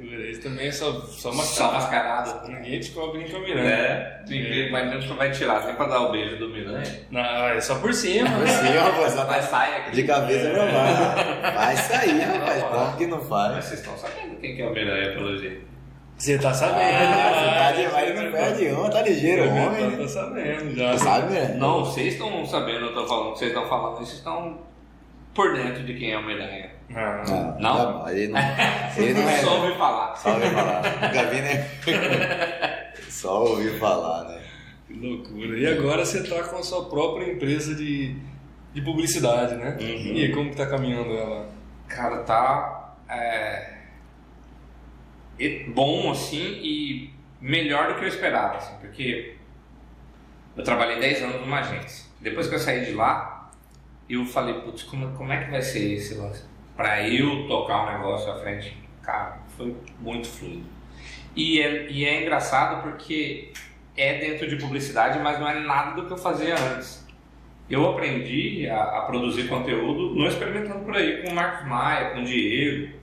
É. Isso também é só, só Só mascarado. mascarado. Ninguém descobre nem com a Miranha. É, ninguém, mas a gente vai tirar, nem pra dar o beijo do Miranha. Não, é só por cima. Por cima, pô, só Mas tá sai aqui. de cabeça não vai. Vai sair, rapaz. Como que não Mas faz? vocês estão sabendo quem que é o Miranha, pelo jeito. Você tá sabendo. Ah, você tá demais, não perde uma, tá ligeiro, homem. tá sabendo já. Sabe, né? Não, vocês estão sabendo, eu tô falando que vocês estão falando, vocês estão por dentro de quem é o Miranha. Ah, Não, Não? jamais, Ele não, ele não é. Só ouvi falar. Só ouviu falar. Nunca vi, né? Só ouviu falar, né? que loucura. E agora você tá com a sua própria empresa de, de publicidade, né? Uhum. E aí, como que tá caminhando ela? Cara, tá é, bom assim e melhor do que eu esperava, assim, porque eu trabalhei 10 anos numa agência. Depois que eu saí de lá, eu falei, putz, como, como é que vai ser esse lance? Pra eu tocar um negócio à frente, cara, foi muito fluido. E é, e é engraçado porque é dentro de publicidade, mas não é nada do que eu fazia antes. Eu aprendi a, a produzir conteúdo não experimentando por aí com o Marcos Maia, com o Diego,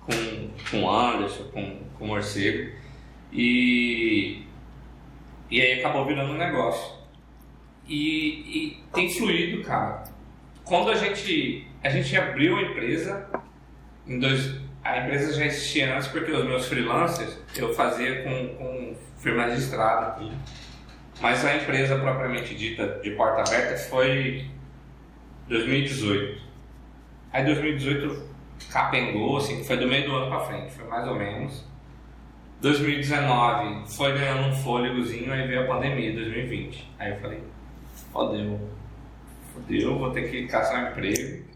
com, com o Anderson, com, com o Morcego. E, e aí acabou virando um negócio. E, e tem fluído, cara. Quando a gente, a gente abriu a empresa, em dois, a empresa já existia antes porque os meus freelancers eu fazia com, com firmas de estrada. tudo. Mas a empresa propriamente dita de porta aberta foi 2018. Aí 2018 capengou, assim, foi do meio do ano pra frente, foi mais ou menos. 2019 foi ganhando um fôlegozinho, aí veio a pandemia, 2020. Aí eu falei, fodeu, fodeu, vou ter que caçar um emprego.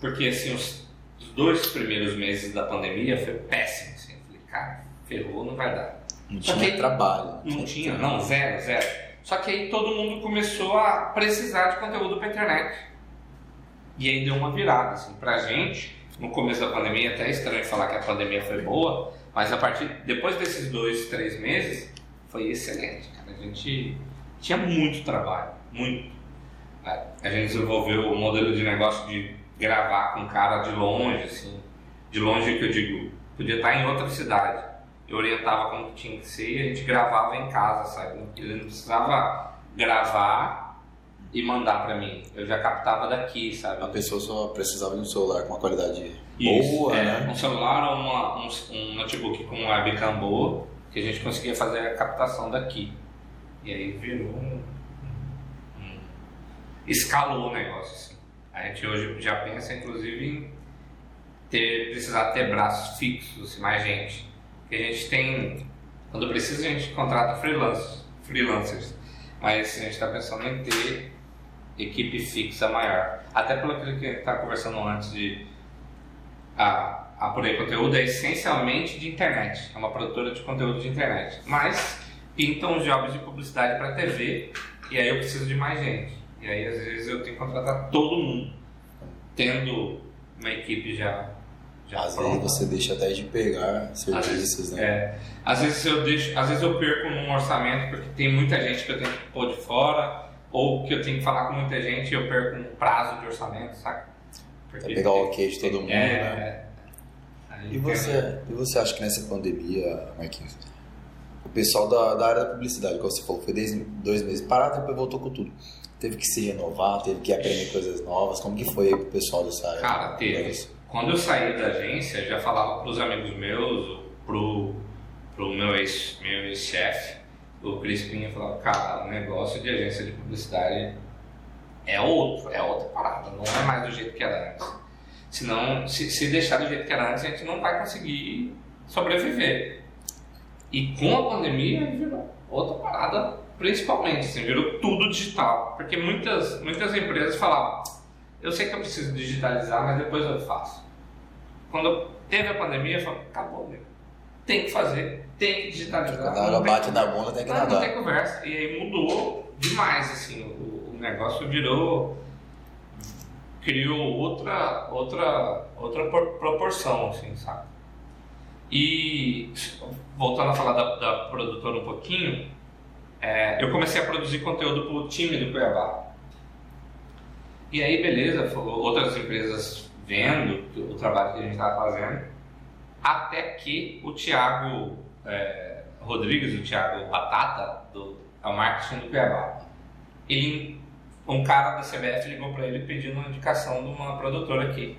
Porque assim, os, dois primeiros meses da pandemia foi péssimo, assim. Eu falei, cara, ferrou, não vai dar. Não Só tinha que- trabalho. Não tinha, não, zero, zero. Só que aí todo mundo começou a precisar de conteúdo pra internet. E aí deu uma virada, assim, pra gente. No começo da pandemia, até é estranho falar que a pandemia foi boa, mas a partir, depois desses dois, três meses, foi excelente, cara. A gente tinha muito trabalho, muito. A a gente desenvolveu o modelo de negócio de gravar com cara de longe, assim, de longe que eu digo, podia estar em outra cidade. Eu orientava como que tinha que ser e a gente gravava em casa, sabe? Ele não precisava gravar e mandar pra mim. Eu já captava daqui, sabe? A pessoa só precisava de um celular com uma qualidade Isso, boa, é, né? Um celular ou uma- um, um notebook com webcam boa, que a gente conseguia fazer a captação daqui. E aí virou um. um- escalou o negócio. Assim. A gente hoje já pensa, inclusive, em ter, precisar ter braços fixos, assim, mais gente. Porque a gente tem. Quando precisa, a gente contrata freelancers. freelancers. Mas a gente está pensando em ter equipe fixa maior. Até pelo que a gente estava conversando antes de a, a Apurei Conteúdo é essencialmente de internet, é uma produtora de conteúdo de internet. Mas pintam jobs de publicidade para TV e aí eu preciso de mais gente. E aí às vezes eu tenho que contratar todo mundo, tendo uma equipe já, já Às pronta. vezes você deixa até de pegar Às vezes, serviços, né? é, às vezes eu deixo, às vezes eu perco num orçamento porque tem muita gente que eu tenho que pôr de fora, ou que eu tenho que falar com muita gente e eu perco um prazo de orçamento, saca? Porque pegar o ok de todo mundo, é, né? é. E você, e você acha que nessa pandemia, Marquinhos, o pessoal da, da área da publicidade, como você falou, foi desde dois meses parado, depois voltou com tudo. Teve que se renovar, teve que aprender coisas novas. Como que foi aí pro pessoal dessa área? Cara, teve. Quando eu saí da agência, eu já falava pros amigos meus, pro, pro meu ex- meu ex-chefe, o Crispim, falava, cara, o negócio de agência de publicidade é outro, é outra parada, não é mais do jeito que era antes. Senão, se, se deixar do jeito que era antes, a gente não vai conseguir sobreviver. E com a pandemia, virou outra parada, principalmente, assim, virou tudo digital. Porque muitas, muitas empresas falavam, eu sei que eu preciso digitalizar, mas depois eu faço. Quando teve a pandemia, eu falei, acabou, meu. Tem que fazer, tem que digitalizar. Quando a água bate na bunda, tem que não, não nadar. tem conversa. E aí mudou demais, assim, o, o negócio virou. criou outra, outra, outra por- proporção, assim, sabe? E voltando a falar da, da produtora um pouquinho, é, eu comecei a produzir conteúdo pro time do Cuiabá. E aí, beleza, outras empresas vendo o trabalho que a gente estava fazendo, até que o Thiago é, Rodrigues, o Thiago Batata, do, é o marketing do Cuiabá, ele, um cara da CBF ligou para ele pedindo uma indicação de uma produtora aqui.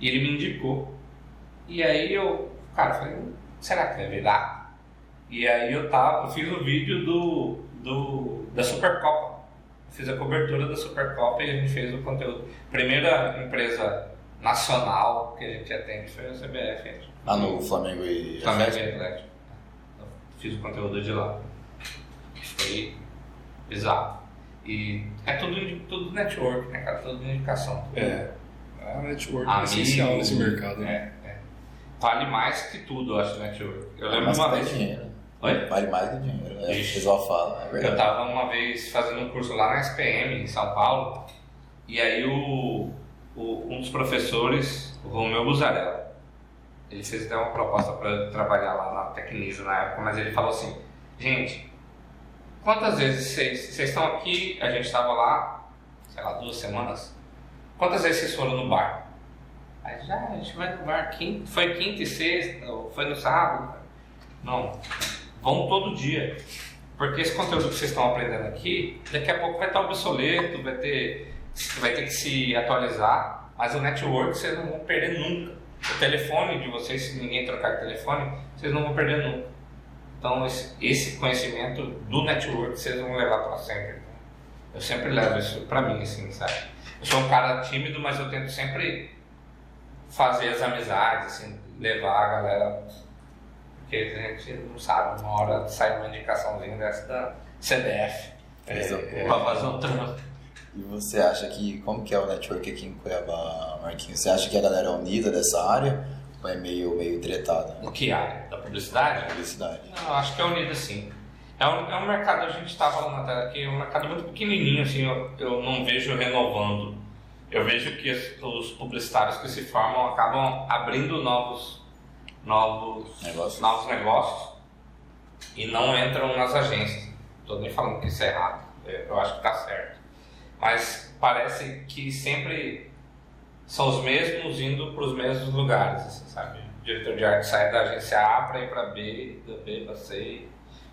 E ele me indicou. E aí eu, cara, falei, será que vai virar? E aí eu tava, eu fiz o um vídeo do, do, da Supercopa fiz a cobertura da Supercopa e a gente fez o conteúdo. Primeira empresa nacional que a gente atende foi a CBF. Ah, no Flamengo e Flamengo e Atlético. Fiz o conteúdo de lá. Foi bizarro. E é tudo, tudo network, né, cara? Tudo indicação. É. É a network Amigo, é essencial nesse mercado. Né? É, é. Vale mais que tudo, eu acho, network. Eu lembro uma vez. Dinheiro. Oi? Vale mais que dinheiro, né? O pessoal fala, é Eu estava uma vez fazendo um curso lá na SPM, em São Paulo, e aí o, o um dos professores, o Romeu Buzarello, ele fez até uma proposta para trabalhar lá na Tecnisa na época, mas ele falou assim, gente, quantas vezes vocês, estão aqui, a gente estava lá, sei lá, duas semanas, quantas vezes vocês foram no bar? Aí já, a gente vai no bar, quinta, foi quinta e sexta, ou foi no sábado. Não, vão todo dia. Porque esse conteúdo que vocês estão aprendendo aqui, daqui a pouco vai estar obsoleto, vai ter, vai ter que se atualizar, mas o network vocês não vão perder nunca. O telefone de vocês, se ninguém trocar de telefone, vocês não vão perder nunca. Então, esse, esse conhecimento do network vocês vão levar para sempre. Eu sempre levo isso para mim, assim, sabe? Eu sou um cara tímido, mas eu tento sempre fazer as amizades, assim, levar a galera porque a gente não sabe, uma hora sai uma indicaçãozinha dessa da CDF é, é, para fazer um trampo. E você acha que, como que é o network aqui em Cuiabá, Marquinhos? Você acha que a galera é unida dessa área ou é meio, meio tretada? No que área? Da publicidade? Publicidade. Não, acho que é unida sim. É um, é um mercado, a gente está falando até aqui, é um mercado muito pequenininho, assim, eu, eu não vejo renovando. Eu vejo que os publicitários que se formam acabam abrindo novos novos negócios, novos negócios e não entram nas agências. Estou nem falando que isso é errado, é, eu acho que está certo. Mas parece que sempre são os mesmos indo para os mesmos lugares, assim, sabe? O diretor de arte sai da agência A para ir para B, da B para C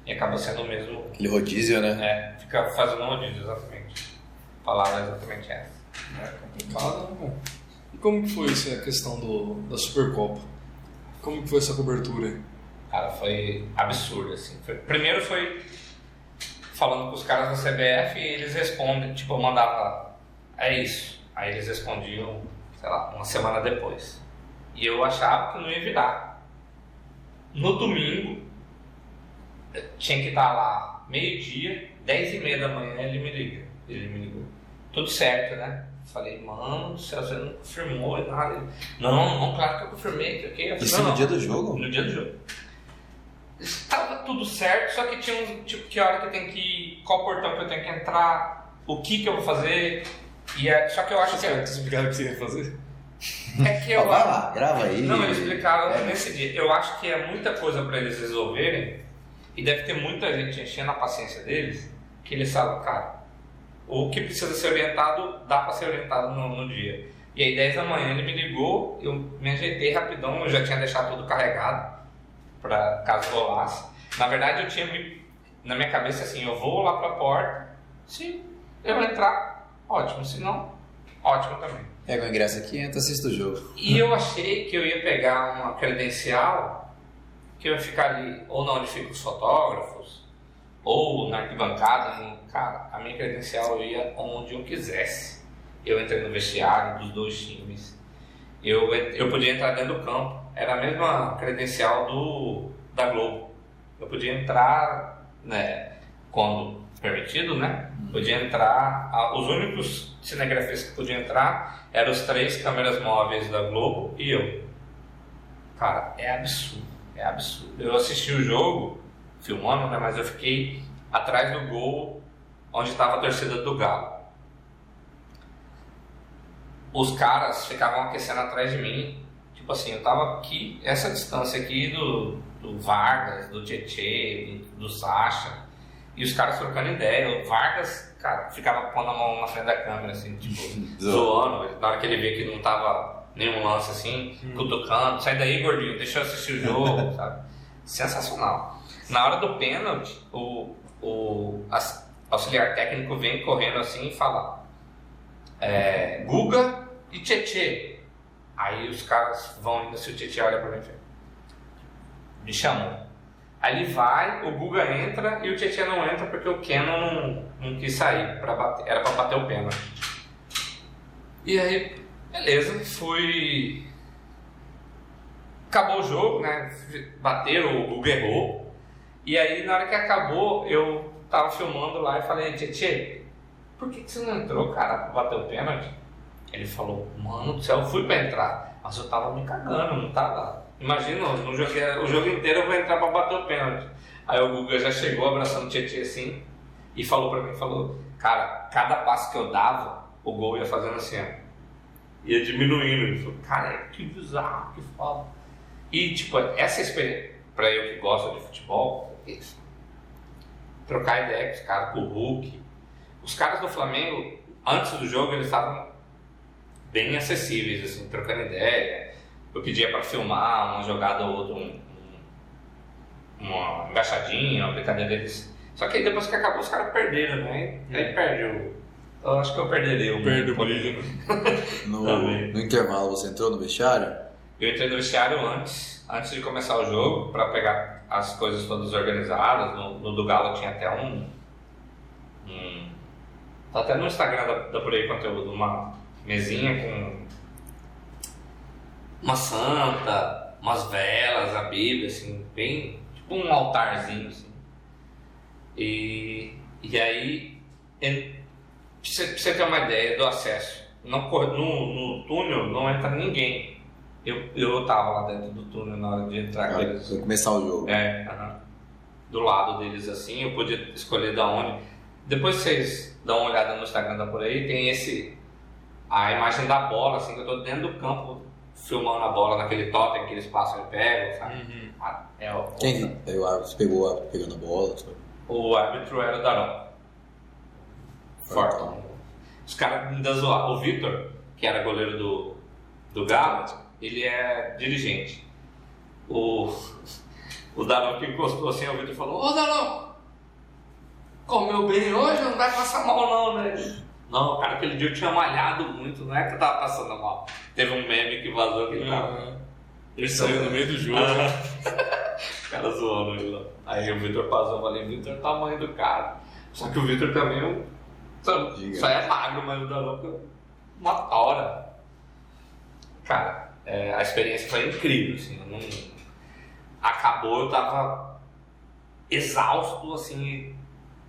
e acaba sendo o mesmo. Aquele rodízio, né? É, fica fazendo um rodízio, exatamente. A palavra é exatamente essa. É complicado, né? E como que foi essa questão do, da Supercopa? Como que foi essa cobertura? Cara, foi absurdo, assim. Foi, primeiro foi falando com os caras da CBF e eles respondem, tipo, eu mandava, é isso. Aí eles respondiam, sei lá, uma semana depois. E eu achava que não ia virar. No domingo, tinha que estar lá meio-dia, dez e meia da manhã, ele me liga. Ele me ligou. Tudo certo, né? Falei, mano do céu, você não confirmou nada. Não, não, claro que eu confirmei. Que okay. Isso no dia do jogo? No dia do jogo. Estava tudo certo, só que tinha um tipo que hora que eu tenho que ir, qual portão que eu tenho que entrar, o que que eu vou fazer. E é, só que eu acho que. Certo, explicaram o que você ia fazer? É que eu. vai lá, grava aí. Não, eles explicaram é. nesse dia. Eu acho que é muita coisa para eles resolverem e deve ter muita gente enchendo a paciência deles que eles falam, cara, o que precisa ser orientado, dá para ser orientado no, no, dia. E aí, 10 da manhã, ele me ligou, eu me ajeitei rapidão, eu já tinha deixado tudo carregado, para caso rolasse. Na verdade, eu tinha na minha cabeça assim: eu vou lá para a porta, se eu entrar, ótimo, se não, ótimo também. Pega o ingresso aqui e entra, assista o jogo. E eu achei que eu ia pegar uma credencial, que eu ia ficar ali, ou não, onde ficam os fotógrafos, ou na arquibancada, cara, a minha credencial ia onde eu quisesse. Eu entrei no vestiário dos dois times. Eu, eu podia entrar dentro do campo. Era a mesma credencial do, da Globo. Eu podia entrar, né, quando permitido, né? Podia entrar. Os únicos cinegrafistas que podiam entrar eram os três câmeras móveis da Globo e eu. Cara, é absurdo. É absurdo. Eu assisti o jogo filmando, né? Mas eu fiquei atrás do gol onde estava a torcida do Galo. Os caras ficavam aquecendo atrás de mim. Tipo assim, eu tava aqui, essa distância aqui do, do Vargas, do Tietê, do, do Sacha. E os caras trocando ideia. O Vargas, cara, ficava pondo a mão na frente da câmera, assim, tipo, zoando. Na hora que ele vê que não tava nenhum lance assim, cutucando. Sai daí, gordinho, deixa eu assistir o jogo, sabe? Sensacional. Na hora do pênalti, o, o auxiliar técnico vem correndo assim e fala: é, Guga e Tietê. Aí os caras vão indo, se o Tietê olha pra mim e me chamou. Aí ele vai, o Guga entra e o Tietchan não entra porque o Kenan não, não quis sair, pra bater, era pra bater o pênalti. E aí, beleza, fui. Acabou o jogo, né? Bateram, o Guga errou. E aí, na hora que acabou, eu tava filmando lá e falei, Tietchan, por que, que você não entrou, cara, pra bater o pênalti? Ele falou, mano do céu, eu fui pra entrar, mas eu tava me cagando, não tava. Imagina, no jogo, o jogo inteiro eu vou entrar pra bater o pênalti. Aí o Guga já chegou abraçando o Tietchan assim e falou pra mim, falou, cara, cada passo que eu dava, o gol ia fazendo assim, ó. Ia diminuindo. Ele falou, cara, que bizarro, que foda. E tipo, essa experiência, pra eu que gosto de futebol, é isso. Trocar ideia com os caras, com o Hulk. Os caras do Flamengo, antes do jogo, eles estavam bem acessíveis, assim, trocando ideia. Eu pedia para filmar uma jogada ou outra, um, um, uma engaixadinha, uma brincadeira deles. Só que aí depois que acabou, os caras perderam, né? Aí perde o. Eu acho que eu perderia o. Perde o. No, no intervalo você entrou no vestiário? Eu entrei no vestiário antes, antes de começar o jogo, para pegar as coisas todas organizadas. No, no do Galo tinha até um. um tá até no Instagram da, da Por aí Conteúdo, uma mesinha com uma santa, umas velas, a Bíblia, assim, bem. tipo um altarzinho, assim. E, e aí, pra você, ter uma ideia do acesso, no, no túnel não entra ninguém. Eu, eu tava lá dentro do túnel na hora de entrar com eles. Vai começar o jogo. É, do lado deles assim, eu podia escolher da onde. Depois vocês dão uma olhada no Instagram da por aí, tem esse a imagem da bola, assim, que eu tô dentro do campo filmando a bola naquele totem que eles passam e pegam, sabe? Uhum. Ah, É o, Quem que é o árbitro? Pegou o árbitro pegando a bola? sabe? o árbitro era o Darão. Forte. Os caras ainda zoaram. O Vitor, que era goleiro do, do Galo, ele é dirigente. O, o que encostou assim, o Vitor falou: Ô Darão, comeu bem hoje? Não vai passar mal, não, né? Não, cara, aquele dia eu tinha malhado muito, não é que eu tava passando mal. Teve um meme que vazou que ele tava. Uhum. Ele saiu no meio do jogo. O cara zoando ele lá. Aí o Vitor passou, eu falei, Vitor é o tamanho do cara. Só que o Vitor também é um. Só, é magro, mas o Dalão é uma tora. Cara, é, a experiência foi incrível, assim. eu não- Acabou, eu tava exausto, assim,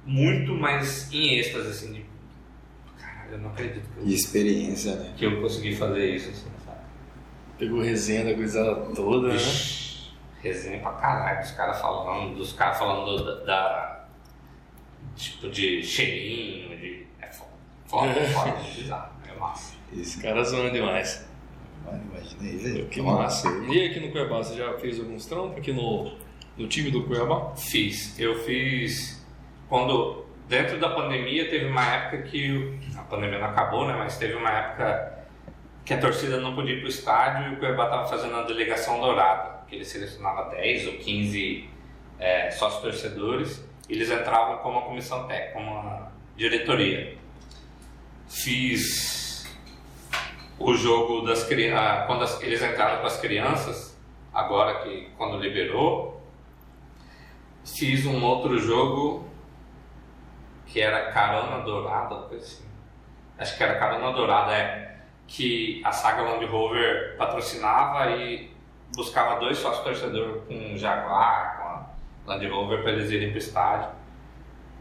muito mais em êxtase, assim, de. Caralho, eu não acredito que eu, E experiência, né? que eu consegui fazer isso, assim, sabe? Pegou resenha da coisa toda, né? Resenha pra caralho, dos caras falando, dos caras falando da, da- tipo de cheirinho, de. É foda, foda, foda, bizarro, é massa. Os caras zoam demais. Mano, imagina isso aí. Que massa. lá. E aqui no Cuiabá, você já fez alguns trampos aqui no, no time do Cuiabá? Fiz, eu fiz quando dentro da pandemia teve uma época que o- a pandemia não acabou, né? Mas teve uma época que a torcida não podia ir pro estádio e o Cuiabá estava fazendo a delegação dourada, que ele selecionava 10 ou 15 é, sócios torcedores, e eles entravam como uma comissão técnica, como uma diretoria. Fiz o jogo das crianças, quando as- eles entraram com as crianças, agora que quando liberou, fiz um outro jogo que era Carona Dourada, assim. Acho que era Carona Dourada, é. Que a saga Land Rover patrocinava e buscava dois sócios torcedores com um Jaguar, com a Land Rover para eles irem pro estádio.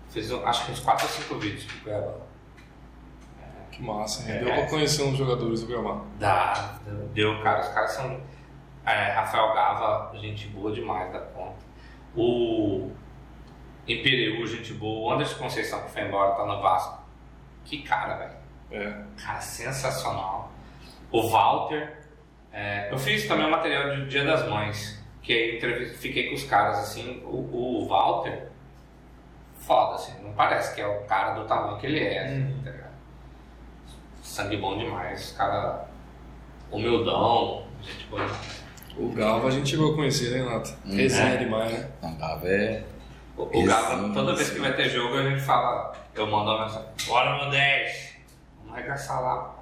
Fiz acho que uns 4 ou 5 vídeos pro Cuiabá. Que massa. É. Deu pra conhecer uns jogadores do Cuiabá. Dá, deu, cara. Os caras são. É, Rafael Gava, gente boa demais da conta. O Impereu, gente boa. O Anderson Conceição, que foi embora, tá no Vasco. Que cara, velho. É. Cara, sensacional. O Walter. é, eu fiz também o material de Dia das Mães. Que aí fiquei com os caras assim. O, o Walter foda, assim. Não parece que é o cara do tamanho que ele é, assim, Uhum. tá? Sangue bom demais, cara humildão, gente boa demais. O Galva a gente chegou a conhecer, né, Renato? Hum, Resenha é. demais, né? Não, Gava é. O, o Gava, toda vez que vai ter jogo, a gente fala, eu mando uma mensagem, bora no 10, vamos arregaçar lá.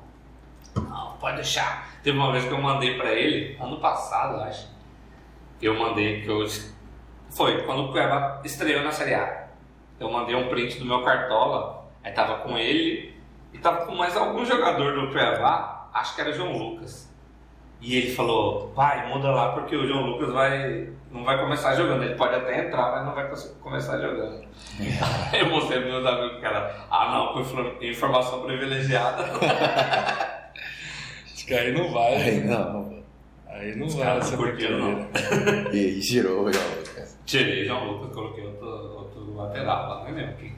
Não, pode deixar. Teve uma vez que eu mandei pra ele, ano passado, eu acho. Eu mandei, que eu. Foi, quando o Cuiabá estreou na Série A. Eu mandei um print do meu cartola, aí tava com ele e tava com mais algum jogador do Cuiabá, acho que era o João Lucas. E ele falou, vai, muda lá porque o João Lucas vai, não vai começar jogando. Ele pode até entrar, mas não vai começar jogando. eu mostrei pros meus amigos que era, ah não, com infor- informação privilegiada. Acho que aí não vai. Aí né? não. Aí não Os vai não curtiram, brincadeira. E aí girou, João Lucas. Tirei João Lucas, coloquei outro, outro lateral lá, não lembro quem.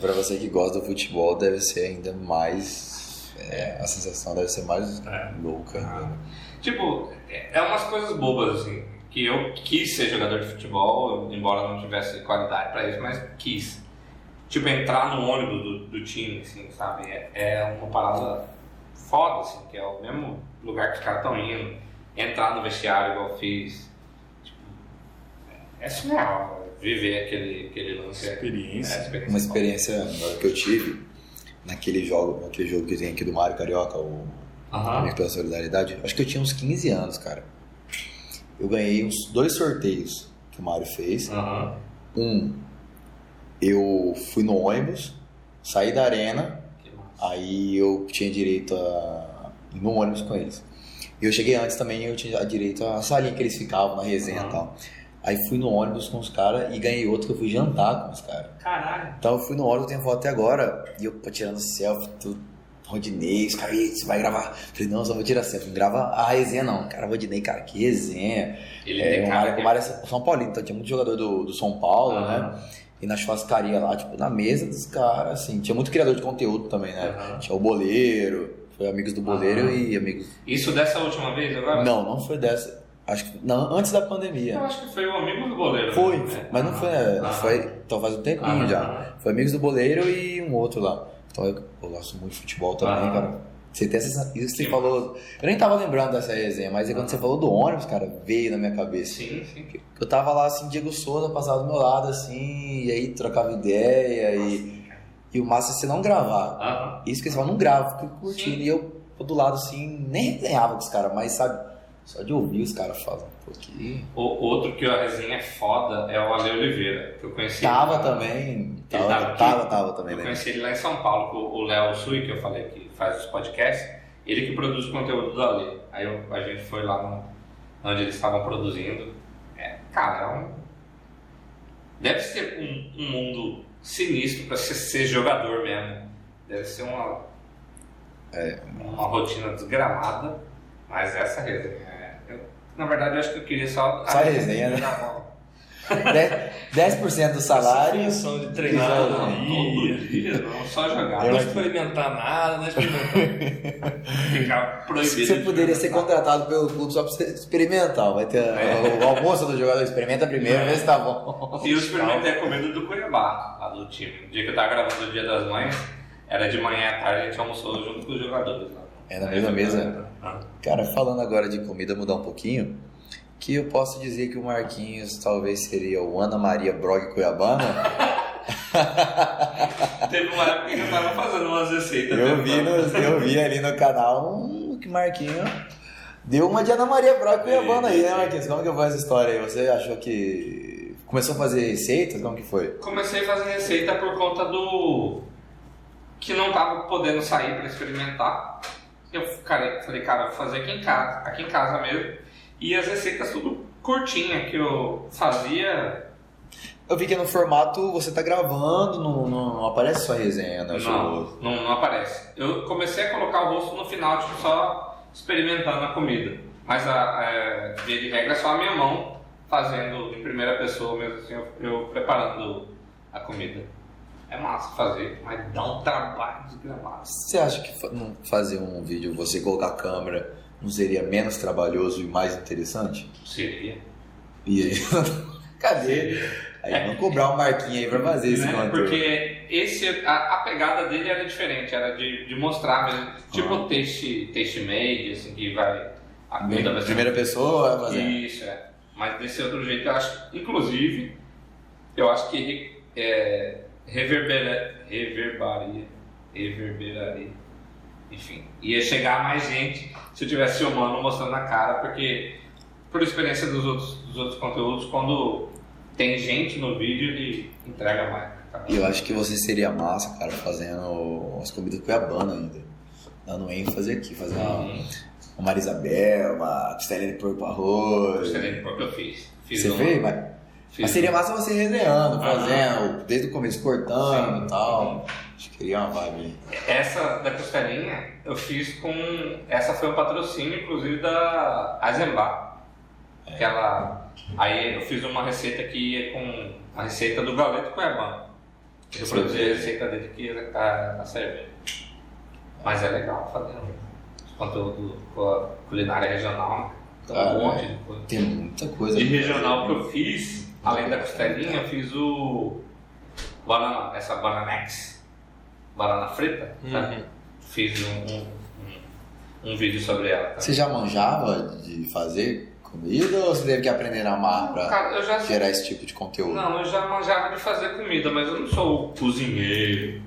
Pra você que gosta do futebol, deve ser ainda mais. é, a sensação deve ser mais É. louca né? Tipo, é é umas coisas bobas, assim, que eu quis ser jogador de futebol, embora não tivesse qualidade pra isso, mas quis. Tipo, entrar no ônibus do, do time, assim, sabe? É, é uma parada foda, assim, que é o mesmo lugar que os caras estão indo. Entrar no vestiário igual eu fiz. Tipo, é surreal viver aquele, aquele lance. É, Experiência. experiência. Uma experiência agora que eu tive naquele jogo, naquele jogo que tem aqui do Mário Carioca, o. Amigo pela Solidariedade, acho que eu tinha uns 15 anos, cara. Eu ganhei uns dois sorteios que o Mário fez. Aham. Um, eu fui no ônibus, saí da arena, aí eu tinha direito a ir no ônibus com eles. E eu cheguei antes também, eu tinha direito à salinha que eles ficavam na resenha Uhum. e tal. Aí fui no ônibus com os caras e ganhei outro que eu fui jantar com os caras. Caralho. Então eu fui no ônibus, tenho foto até agora, e eu pô, tirando selfie, tudo. Rodinei, os caras, "Ih, você vai gravar? Eu falei, não, só vou tirar selfie. Não grava a resenha, não. Cara, Rodinei, cara, que resenha. Ele É, tem o cara que- Mário é São Paulino, então tinha muito jogador do, do São Paulo, Aham. né? E na churrascaria lá, tipo, na mesa dos caras, assim. Tinha muito criador de conteúdo também, né? Aham. Tinha o Boleiro, foi amigos do Boleiro Aham. e amigos. Isso dessa última vez agora? Não, não foi dessa. Acho que. Não, antes da Eu pandemia. acho que foi o amigo do goleiro. Foi, né? mas não foi, né? Ah. foi. Então faz um tempinho Aham. já. Foi amigos do Boleiro e um outro lá. Então eu, eu gosto muito de futebol também, Aham. cara. Você tem essa, isso que você falou. Eu nem tava lembrando dessa resenha, mas aí quando você falou do ônibus, cara, veio na minha cabeça. Sim, sim. Eu tava lá assim, Diego Souza passava do meu lado assim, e aí trocava ideia e, e o massa é você não gravar. Aham. Isso que você fala, não gravo, fico curtindo. Sim. E eu do lado assim, nem ganhava com os caras, mas sabe, só de ouvir os caras falando, pô, que. O outro que a resenha é foda é o Ale Oliveira, que eu conheci. Tava ele- também. Tava, tava tava, tava, também, Eu né? conheci ele lá em São Paulo, com o Léo Sui, que eu falei que faz os podcasts. Ele que produz o conteúdo do Ale. Aí eu- a gente foi lá no- onde eles estavam produzindo. É, cara, é um. Deve ser um, um mundo sinistro pra você ser jogador mesmo. Deve ser uma. É. Uma rotina desgramada. Mas essa resenha. É- eu- na verdade, eu acho que eu queria só. Só a resenha, né? Na bola. 10%, do salário. Essa função de treinar Exato. todo Todo dia. dia, não só jogar. Não Não experimentar nada, não experimentar. ficar proibido. Você de poderia ser contratado pelo clube só pra você experimentar. Vai ter É. o, o almoço do jogador, experimenta primeiro, vê se tá bom. E eu experimentei a comida do Cuiabá, lá do time. No dia que eu tava gravando o Dia das Mães, era de manhã à tarde, a gente almoçou junto com os jogadores lá. É na mesma mesa. Ah. Cara, falando agora de comida, mudar um pouquinho, que eu posso dizer que o Marquinhos talvez seria o Ana Maria Brog Cuiabana. Teve uma época que eu tava fazendo umas receitas. Eu né, vi, no, eu vi ali no canal um, que Marquinhos deu uma de Ana Maria Brog Cuiabana aí, né, Marquinhos? Como que foi essa história aí? Você achou que começou a fazer receitas? Como que foi? Comecei a fazer receita por conta do. que não tava podendo sair pra experimentar. Eu cara, falei, cara, vou fazer aqui em casa, aqui em casa mesmo. E as receitas tudo curtinha que eu fazia. Eu vi que no formato você tá gravando, não, não, aparece só resenha, né? Não, não, não aparece. Eu comecei a colocar o rosto no final, tipo, só experimentando a comida. Mas a, a, via de regra é só a minha mão fazendo em primeira pessoa mesmo assim, eu, eu preparando a comida. É massa fazer, mas dá um trabalho desgramado. Você acha que fazer um vídeo, você colocar a câmera, não seria menos trabalhoso e mais interessante? Seria. E aí? Cadê? Aí vamos cobrar um marquinho aí pra fazer esse né? Porque esse, a, a pegada dele era diferente, era de, de mostrar mesmo. Tipo Ah. texto made, assim, que vai. A vai ser- Primeira pessoa, fazer. Isso, é. Mas desse outro jeito, eu acho. Inclusive, eu acho que é, reverbera, reverbaria. Reverberaria. Enfim, ia chegar a mais gente se eu tivesse humano mostrando a cara, porque, por experiência dos outros, dos outros conteúdos, quando tem gente no vídeo, ele entrega mais. E eu acho que você seria massa, cara, fazendo as comidas cuiabanas ainda. Dando ênfase aqui, fazer uma, Uhum. uma Marisabel, uma costelinha de porco arroz. Gostaria de que eu fiz. fiz Você um- fez? Mas, mas seria massa você resenhando, fazendo, desde o começo cortando e tal. Acho que queria uma vibe. Essa da costelinha eu fiz com. Essa foi um patrocínio, inclusive, da Eisenbach. Aquela. Aí eu fiz uma receita que ia com a receita do Galeto Cuiabano. Eu reproduzi a receita dele que ia a, a cerveja. Mas é legal fazer conteúdo com a culinária regional, Ah, um monte é. de coisa. Tem muita coisa. De regional que eu fiz, além da costelinha, eu fiz o. Banana, essa bananex, banana frita, sabe? Uhum. Fiz um, um, um, vídeo sobre ela. tá? Você já manjava de fazer comida ou você teve que aprender pra Cara, eu já gerar esse tipo de conteúdo? Não, eu já manjava de fazer comida, mas eu não sou cozinheiro.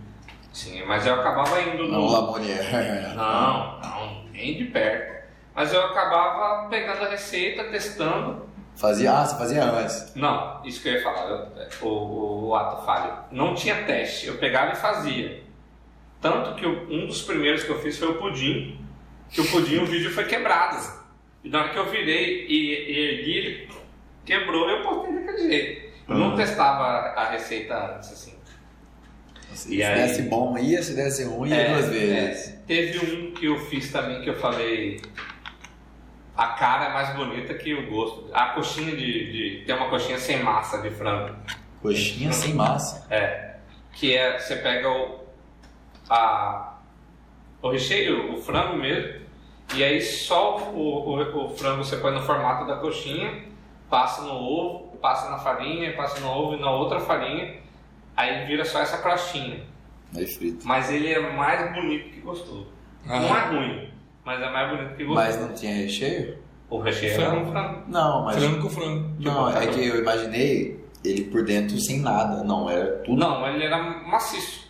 Sim, mas eu acabava indo Não, no. Lamonier. Não, não, nem de perto. Mas eu acabava pegando a receita, testando. Fazia, ah, você fazia antes. Não, isso que eu ia falar, eu- o, o ato falho. Não tinha teste, eu pegava e fazia. Tanto que o- um dos primeiros que eu fiz foi o pudim, que o pudim, o vídeo foi quebrado. E na hora que eu virei e, e ergui, ele quebrou e eu postei daquele jeito. Eu não Uhum. testava a receita antes, assim. Se E aí- desse bom ia, se desse ruim ia É, duas vezes. é. Teve um que eu fiz também que eu falei. A cara é mais bonita que o gosto. A coxinha de. de tem uma coxinha sem massa de frango. Coxinha sem massa. É. Que é. Você pega o. A, o recheio, o frango mesmo. E aí só o, o, o frango você põe no formato da coxinha, passa no ovo, passa na farinha, passa no ovo e na outra farinha. Aí vira só essa crostinha. Aí frito. Mas ele é mais bonito que gostoso. Não é ruim, mas é mais bonito que gostoso. Mas não tinha recheio? O recheio Frango. é um frango. Não, mas. Frango com frango. Não, é que eu imaginei ele por dentro sem nada. Não, era tudo. Não, ele era maciço.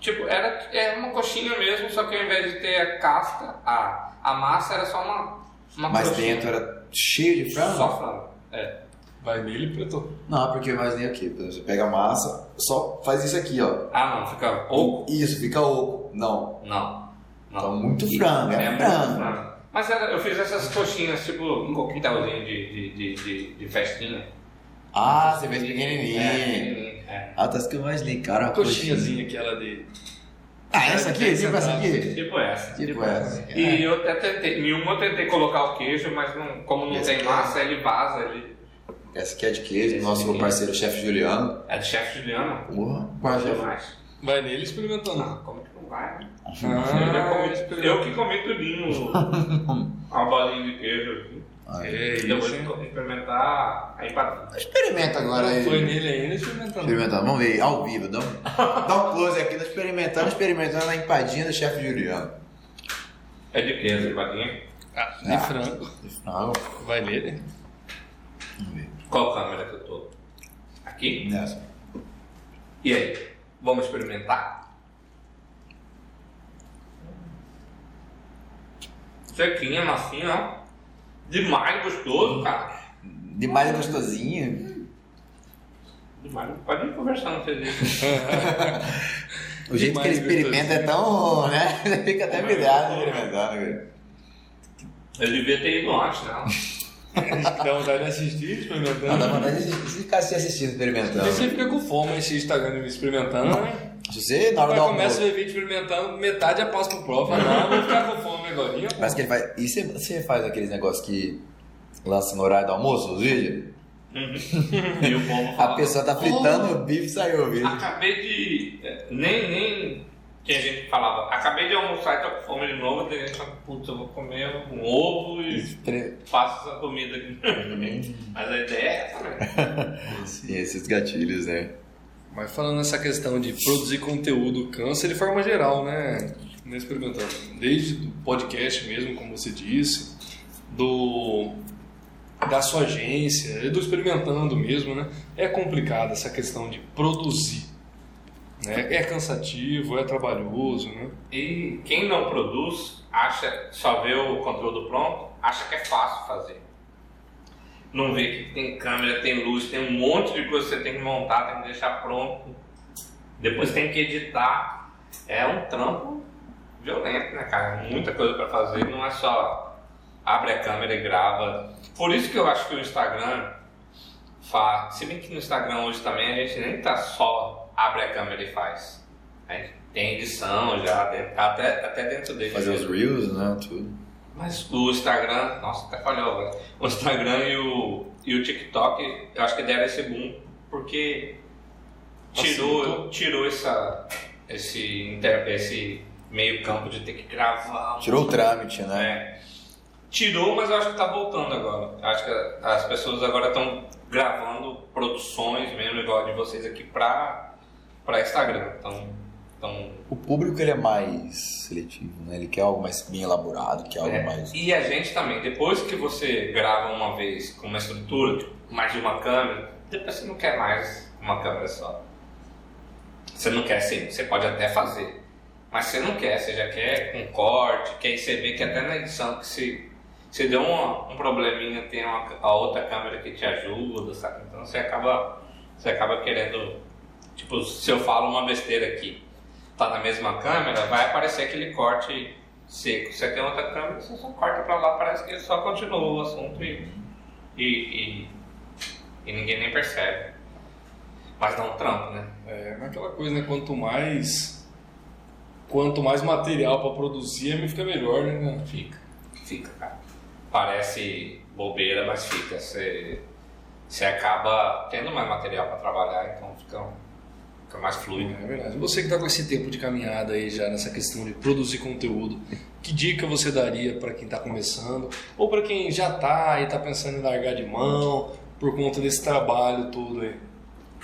Tipo, era é uma coxinha mesmo, só que ao invés de ter a casca, a, a massa era só uma, uma Mas coxinha. dentro era cheio de frango? Só frango. É. Vai nele, preto. Não, porque eu imaginei aqui. Você pega a massa, só faz isso aqui, ó. Ah, não, fica oco? Isso, fica oco. Não. Não. Então, muito frango, é muito frango. Mas eu fiz essas coxinhas, tipo, um coquetelzinho de, de, de, de, de festinha. Ah, você fez pequenininho. É. É. Ah, tá isso que eu imaginei, cara. uma Coxinhazinha aquela de. Ah, essa aqui? Tipo essa aqui? Tipo essa. Tipo essa. E eu até tentei, em uma eu tentei colocar o queijo, mas não, como não tem aqui massa, ele vaza, ele Essa aqui é de queijo, Esse nosso aqui. parceiro chefe Juliano. é de chefe Juliano. Porra, quase Não mais. Vai nele experimentando. Não, como que né? Ah, eu, eu que comi tudinho, a bolinha de queijo. assim. Aí. É E depois isso, experimentar a empadinha. Experimenta agora aí. Foi nele ainda experimentando. Experimentando, vamos ver, ao vivo. Dá um, dá um close aqui, tá experimentando, experimentando a empadinha do chefe Juliano. É de queijo a empadinha? Ah, de Ah. frango. De frango. Vai nele. Vamos ver. Qual câmera que eu tô? Aqui? Nessa. E aí? Vamos experimentar? Sequinha, massinha, ó. Demais gostoso, cara. Demais gostosinho. Demais. Pode ir conversando, vocês O jeito que ele Demais experimenta é tão, né? Ele fica até vidrado experimentando, cara. Eu devia ter ido antes, não. Dá vontade de assistir, Não, dá experimentando. vontade de ficar se assistindo, experimentando. Você fica com fome esse Instagram experimentando, né? Se você, na hora Aí do começa a almoço, ver vídeo experimentando, metade já passa pro prova. Não, vou ficar com fome agora. parece que ele faz... E você, você faz aqueles negócios que lança no horário do almoço, os vídeos? E o povo A pessoa tá fritando o bife e saiu o vídeo. Acabei de. é, Nem, nem Tinha gente que falava, acabei de almoçar e tô com fome de novo, tem gente que fala, putz, eu vou comer um ovo e faço essa comida aqui. Mas a ideia é essa, né? Sim, esses gatilhos, né? Mas falando nessa questão de produzir conteúdo, câncer de forma geral, né? né experimentando. Desde o podcast mesmo, como você disse, do da sua agência, do experimentando mesmo, né? É complicado essa questão de produzir. Né? É cansativo, é trabalhoso, né? E quem não produz, acha, só vê o conteúdo pronto, acha que é fácil fazer. Não vê que tem câmera, tem luz, tem um monte de coisa que você tem que montar, tem que deixar pronto. Depois tem que editar. É um trampo violento, né, cara? Muita coisa para fazer, não é só abre a câmera e grava. Por isso que eu acho que o Instagram faz. Se bem que no Instagram hoje também a gente nem tá só abre a câmera e faz. A gente tem edição já, até, até dentro dele. Fazer os reels, né? Tudo. Mas o Instagram, nossa, até falhou agora. O Instagram e o, e o TikTok, eu acho que deram esse boom porque tirou, tirou essa, esse, esse meio campo de ter que gravar. Tirou o trâmite, né? É. Tirou, mas eu acho que está voltando agora. Acho que as pessoas agora estão gravando produções mesmo, igual de vocês aqui, para Instagram. Então, então... O público ele é mais seletivo, né? Ele quer algo mais bem elaborado, quer algo é. mais. E a gente também, depois que você grava uma vez com uma estrutura, tipo, mais de uma câmera, depois você não quer mais uma câmera só. Você não quer sim, você pode até fazer. Mas você não quer, você já quer com corte, que aí você vê que até na edição que se, se deu uma, um probleminha, tem uma, a outra câmera que te ajuda, sabe? Então você acaba, você acaba querendo, tipo, se eu falo uma besteira aqui, tá na mesma câmera, vai aparecer aquele corte seco. Você tem outra câmera, você só corta para lá, parece que só continua o assunto e, e, e, e ninguém nem percebe. Mas dá um trampo, né? É, aquela coisa, né? Quanto mais quanto mais material para produzir, fica melhor, né? Fica, fica, cara. Parece bobeira, mas fica. Você, você acaba tendo mais material para trabalhar, então fica, fica mais fluido. É verdade. Você que está com esse tempo de caminhada aí já nessa questão de produzir conteúdo, que dica você daria para quem está começando? Ou para quem já está e está pensando em largar de mão por conta desse trabalho todo aí?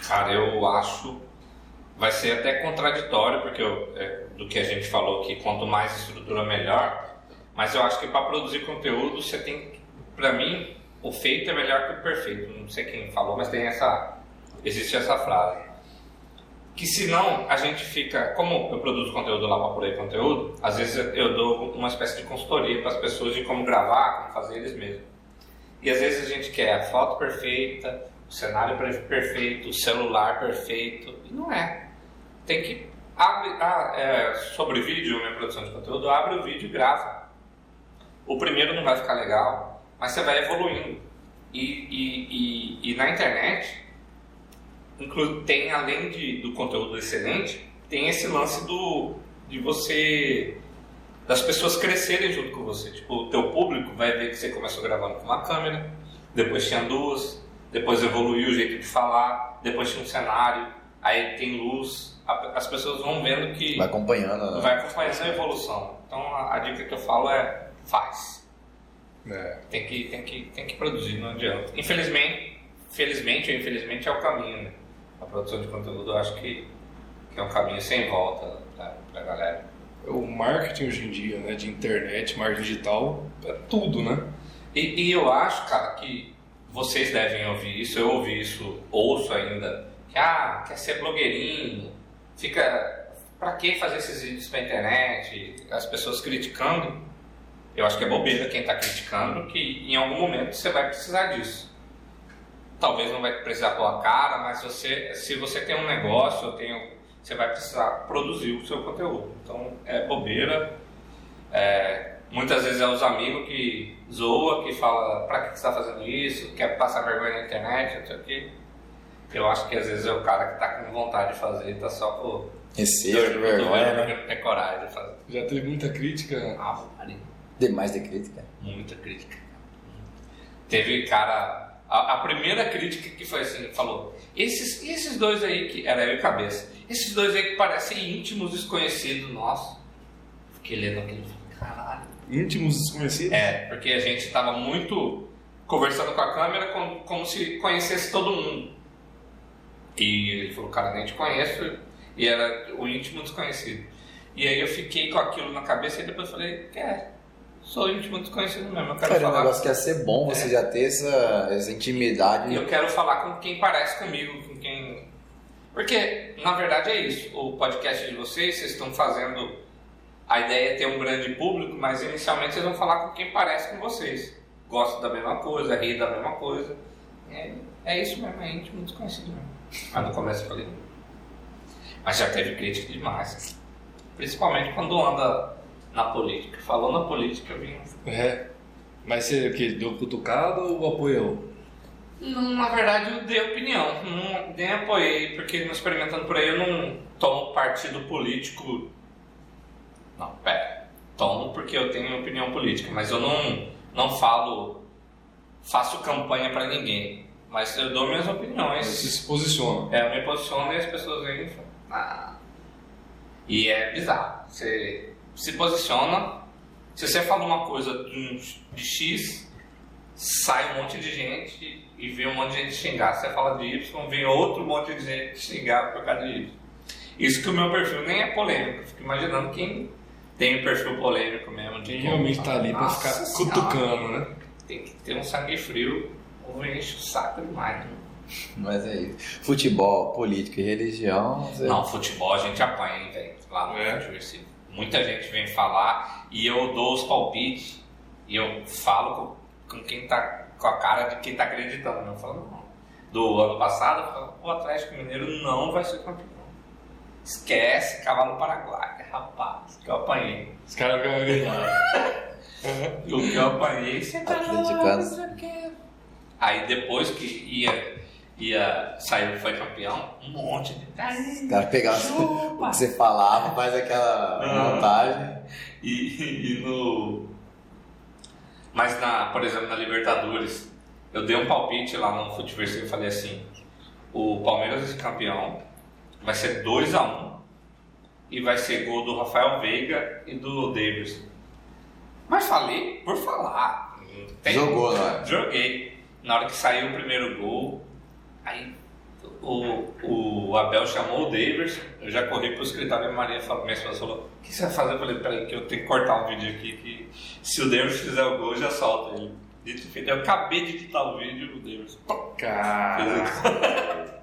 Cara, eu acho vai ser até contraditório, porque eu, é, do que a gente falou que quanto mais estrutura melhor, mas eu acho que para produzir conteúdo você tem, para mim, o feito é melhor que o perfeito. Não sei quem falou, mas tem essa, existe essa frase. Que senão a gente fica, como eu produzo conteúdo lá para por conteúdo, às vezes eu dou uma espécie de consultoria para as pessoas de como gravar, como fazer eles mesmos. E às vezes a gente quer a foto perfeita, o cenário perfeito, o celular perfeito, e não é tem que abre, ah, é, sobre vídeo, minha produção de conteúdo, abre o vídeo e grava. O primeiro não vai ficar legal, mas você vai evoluindo. E, e, e, e na internet, tem além de, do conteúdo excelente, tem esse lance do de você das pessoas crescerem junto com você. Tipo, o teu público vai ver que você começou gravando com uma câmera, depois tinha duas, depois evoluiu o jeito de falar, depois tinha um cenário, aí tem luz, as pessoas vão vendo que. Vai acompanhando. Né? Vai acompanhando a evolução. Então a, a, dica que eu falo é faz. É. Tem, que, tem, que, tem que produzir, não adianta. Infelizmente, felizmente ou infelizmente é o caminho. Né? A produção de conteúdo eu acho que, que é um caminho sem volta para a galera. O marketing hoje em dia, né, de internet, marketing digital, é tudo, né? E, e eu acho, cara, que vocês devem ouvir isso, eu ouvi isso, ouço ainda, que ah, quer ser blogueirinho, fica para que fazer esses vídeos para internet, as pessoas criticando. Eu acho que é bobeira quem está criticando, que em algum momento você vai precisar disso. Talvez não vai precisar pôr a cara, mas você, se você tem um negócio, tem, você vai precisar produzir o seu conteúdo. Então é bobeira. É, muitas vezes é os amigos que zoa, que fala para que você está fazendo isso, quer passar vergonha na internet, não sei o quê. Eu acho que às vezes é o cara que está com vontade de fazer e está só por. Receio, vergonha, né? Ter coragem de fazer. Já teve muita crítica? Ah, Maria. Demais de crítica? Muita crítica. Teve cara. A, a, primeira crítica que foi assim, falou: esses, esses dois aí, que era eu e cabeça, esses dois aí que parecem íntimos desconhecidos nossos. Fiquei lendo aquilo e falei, caralho. Íntimos desconhecidos? É, porque a gente estava muito conversando com a câmera como, como se conhecesse todo mundo. E ele falou, cara, nem te conheço. E era o íntimo desconhecido. E aí eu fiquei com aquilo na cabeça e depois falei, é, sou íntimo desconhecido mesmo. Eu quero Cara, o falar. negócio que ia ser bom você já ter essa, essa intimidade. E eu quero falar com quem parece comigo, com quem. Porque, na verdade, é isso. O podcast de vocês, vocês estão fazendo. A ideia é ter um grande público, mas inicialmente vocês vão falar com quem parece com vocês. Gosta da mesma coisa, ri da mesma coisa. É, é isso mesmo, é íntimo desconhecido mesmo. Mas no começo eu falei. Mas já teve crítica demais. Principalmente quando anda na política. Falou na política, eu vim. É. Mas você o quê? Deu cutucada ou apoiou? Não, na verdade, eu dei opinião, não, nem apoiei, porque no Experimentando por aí eu não tomo partido político. Não, pera. Tomo porque eu tenho opinião política, mas eu não, não falo, faço campanha pra ninguém. Mas eu dou minhas Você opiniões. se posiciona. É, eu me posiciono e as pessoas vêm e falam. Ah. E é bizarro. Você se posiciona, se você fala uma coisa de, um- de X, sai um monte de gente e vê um monte de gente xingar. Se você fala de Y, vem outro monte de gente xingar por causa de Y. Isso que o meu perfil nem é polêmico. Fico imaginando quem tem um perfil polêmico mesmo. De Quem realmente tá ali pra Nossa ficar Senhora. cutucando, né? Tem que ter um sangue frio ou enche o saco demais. né? Mas é isso. Futebol, política e religião. Não, futebol a gente apanha, hein, velho. Lá no É? Futeversivo. Muita gente vem falar e eu dou os palpites e eu falo com, com quem tá com a cara de quem tá acreditando. Eu falo, não. Do ano passado, eu falo, o Atlético Mineiro não vai ser campeão. Esquece, cavalo paraguai, rapaz, que eu apanhei. Os caras ficam gritando. O que eu apanhei, você tá Atleticano. não sei o quê. Aí depois que ia, ia sair foi campeão, um monte de. Os caras pegavam o que você falava, faz aquela Ah. montagem. E, e no. Mas, na, por exemplo, na Libertadores, eu dei um palpite lá no Futeversivo e falei assim: o Palmeiras ser campeão, vai ser 2x1 e vai ser gol do Rafael Veiga e do Davis. Mas falei por falar. Tem- Jogou, né? Joguei. Na hora que saiu o primeiro gol, aí o, o Abel chamou o Davis, eu já corri pro escritório e a Maria falou, minha esposa falou, o que você vai fazer? Eu falei, peraí que eu tenho que cortar um vídeo aqui que se o Davis fizer o gol, eu já solto ele. Dito e feito, eu acabei de editar o vídeo, o Davis. Cara.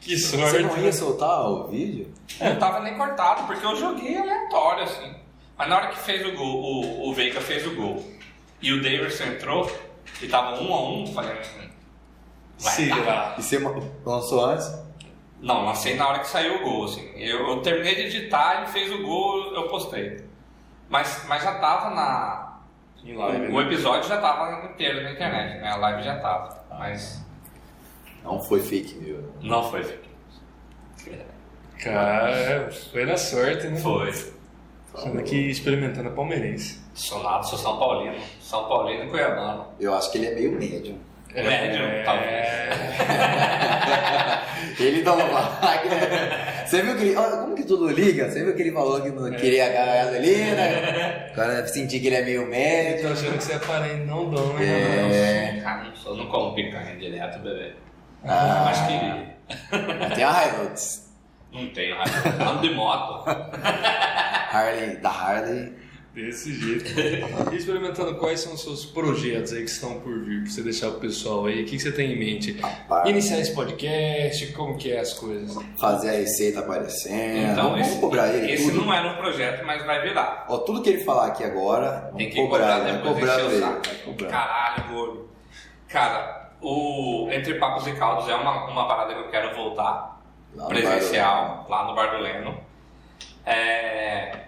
Que Você sorte. não ia soltar o vídeo? Não tava nem cortado, porque eu joguei aleatório, assim. Mas na hora que fez o gol, o, o Veiga fez o gol e o Davidson entrou, e tava um a um, falei, hum, vai. Será? E você lançou antes? Não, lancei na hora que saiu o gol, assim. Eu, eu terminei de editar, ele fez o gol, eu postei. Mas, mas já tava na. Em live, o né? episódio já tava inteiro na internet, né? A live já tava. Mas Não foi fake, viu? não foi fake. Cara, foi na sorte, né? Foi. Sendo aqui experimentando a palmeirense. Sou nada, sou São Paulino. São Paulino e Cuiabano. Eu acho que ele é meio médio. Médio, talvez. Ele vai. né? Você viu que ele. Olha, como que tudo liga? Você viu que ele falou que não queria a gasolina? Agora senti que ele é meio Eu tô médio. achando que você é parente, não dão, né? É. Não sou, não como picanha direto, bebê. Ah. Mas queria. Tem a Hilux. Não tenho raiva. Ando de moto. Harley, da Harley. Desse jeito. E experimentando quais são os seus projetos aí que estão por vir, pra você deixar pro pessoal aí, o que, você tem em mente? Rapaz, Iniciar esse podcast, como que é as coisas? fazer a receita aparecendo. Então, vamos esse, cobrar ele. esse tudo. não era um projeto, mas vai virar. Ó, tudo que ele falar aqui agora, Tem que cobrar cobrar encher o ele. cobrar. Caralho, gordo. Cara, o Entre Papos e Caldos é uma, uma parada que eu quero voltar Lá presencial, lá no Bar do Leno. É,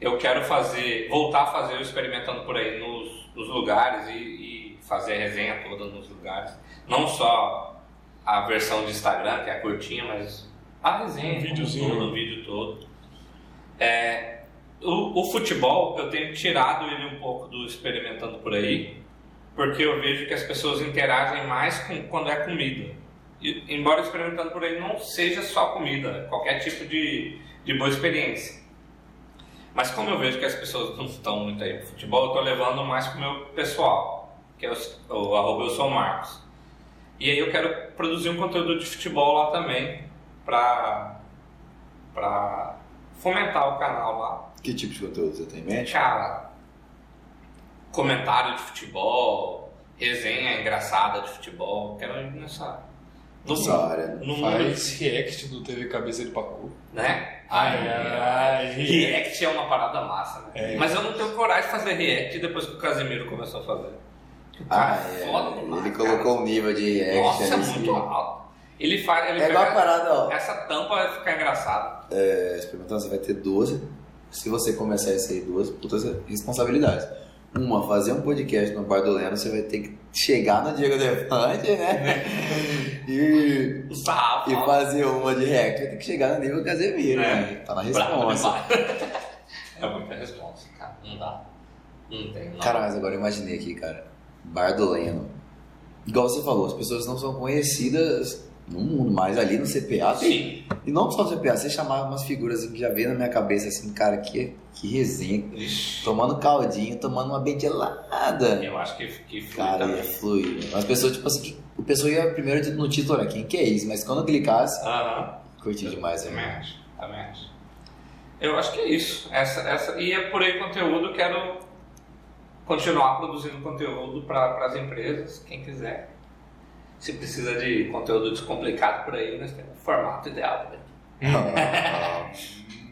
eu quero fazer, voltar a fazer o experimentando por aí nos, nos lugares e, e fazer a resenha toda nos lugares. Não só a versão de Instagram, que é curtinha, mas a resenha, Um videozinho. todo, o vídeo todo. É, o, o futebol, eu tenho tirado ele um pouco do experimentando por aí, porque eu vejo que as pessoas interagem mais com, quando é comida. e- embora experimentando por aí não seja só comida, qualquer tipo de, de boa experiência. Mas como eu vejo que as pessoas não estão muito aí no futebol, eu estou levando mais pro meu pessoal, que é o, o arroba eu sou Marcos. E aí eu quero produzir um conteúdo de futebol lá também, pra, pra fomentar o canal lá. Que tipo de conteúdo você tem em mente? Cara, comentário de futebol, resenha engraçada de futebol, quero ir nessa. No Nessa mundo- área? No Faz react do TV Cabeça de Pacu. né? Ai, ai, React é uma parada massa, né? É. Mas eu não tenho coragem de fazer react depois que o Casemiro começou a fazer. Ah, cara é. foda Ele cara. colocou um nível de action Nossa, é muito alto. Ele faz. Ele É a pega- parada, ó. Essa tampa vai ficar engraçada. É, experimentando, você vai ter duas. Se você começar isso aí, duas putas responsabilidades. Uma, fazer um podcast no Bar do Leno, você vai ter que chegar no Diego Defante, né? e, e fazer uma de react, vai ter que chegar no nível Casemiro, É. né? Tá na resposta. É muita resposta, cara. Não dá. Não tem, não. Cara, mas agora eu imaginei aqui, cara. Bar do Leno. Igual você falou, as pessoas não são conhecidas no mundo, mas ali no CPA tem. Sim. E não só no CPA, você chamava umas figuras que já veio na minha cabeça assim, cara, que, que resenha. Ixi, Tomando caldinho, tomando uma bem gelada. Eu acho que, que flui Cara, ia também. fluir. As pessoas, tipo assim, que- o pessoal ia primeiro no título, olha, quem que é isso? Mas quando clicasse, Aham. curti demais. Também Né? acho. Também acho. Eu acho que é isso. Essa, essa, e é por aí conteúdo. Quero continuar produzindo conteúdo para as empresas, quem quiser. Se precisa de conteúdo descomplicado por aí, nós temos o formato ideal também.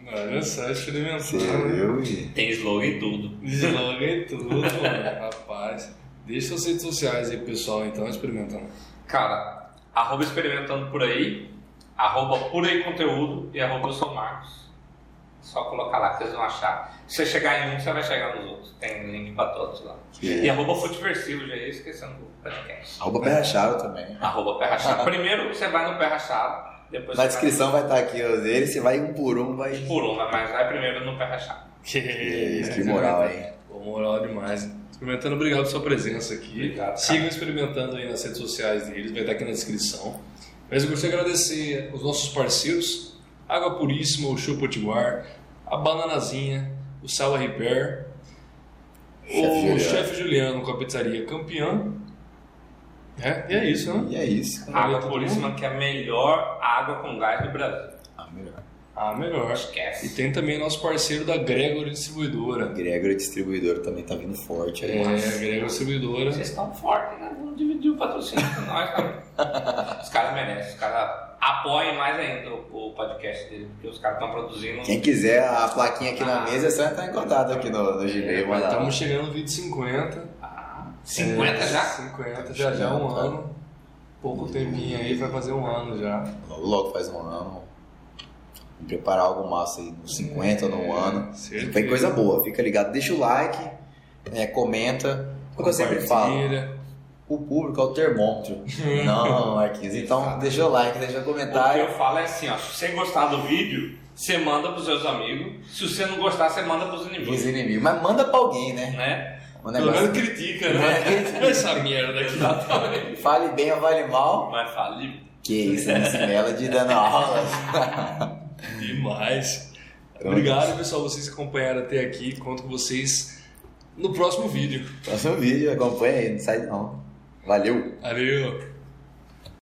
Ah, Olha só, experimentando. e- Tem slogan e tudo. Desloga e tudo, mano. Rapaz. Deixa suas redes sociais aí, pessoal, então, experimentando. Cara, arroba experimentando por aí, arroba por aí conteúdo e arroba eu sou Marcos. Só colocar lá que vocês vão achar. Se você chegar em um, você vai chegar nos outros. Tem link pra todos lá. Que- E arroba Futeversivo, já ia esquecendo do podcast. Arroba Pé Rachado também. Arroba Pé Rachado. Primeiro você vai no Pé Rachado, depois Na descrição vai estar aqui os deles, você vai um por um, vai. por uma, mas vai primeiro no Pé Rachado. Que isso, que moral, hein? Pô, moral demais. Experimentando, obrigado pela sua presença aqui. Obrigado. Sigam experimentando aí nas redes sociais deles, vai estar aqui na descrição. Mas eu gostaria de agradecer os nossos parceiros, Água Puríssima, o Show Potiguar, a Bananazinha, o Sala Repair, Chefe o Juliano. Chefe Juliano com a pizzaria Campeã. É, e é isso, né? E é isso. Água Puríssima, que é a melhor água com gás do Brasil. Ah, melhor. Ah, melhor. Esquece. E tem também nosso parceiro da Gregory Distribuidora. Gregory Distribuidor também tá vindo forte aí. É, a Gregory Distribuidora. Vocês estão fortes, né? Vamos dividir o patrocínio com nós também. Os caras merecem, os caras apoiem mais ainda o, o podcast dele, porque os caras estão produzindo. Quem quiser a plaquinha aqui na mesa, é só entrar em contato aqui no, no Gmail. vai lá. Estamos chegando no vídeo 50. Ah, 50 É, já? 50 já, já um Tá. ano. Pouco tempinho aí, vai fazer um ano já. Logo, logo faz um ano. Preparar algo massa aí, nos 50 ou num ano. certeza. Tem coisa boa, fica ligado. Deixa o like, é, comenta. O que eu sempre falo, Compartilha. O público é o termômetro. Não, Marquinhos. Então, deixa o like, deixa o O que comentário. eu falo é assim, ó, se você gostar do vídeo, você manda pros seus amigos. Se você não gostar, você manda pros inimigos. Os inimigos. Mas manda pra alguém, né? Né? O Pelo negócio menos critica, né? É. Essa merda aqui. Exatamente. Fale bem ou vale mal. Mas fale. Que isso, MC Melody dando aulas. Demais. Obrigado, pessoal, vocês acompanharam até aqui. Conto com vocês no próximo vídeo. Próximo vídeo, acompanha aí, não sai não. Valeu! Valeu!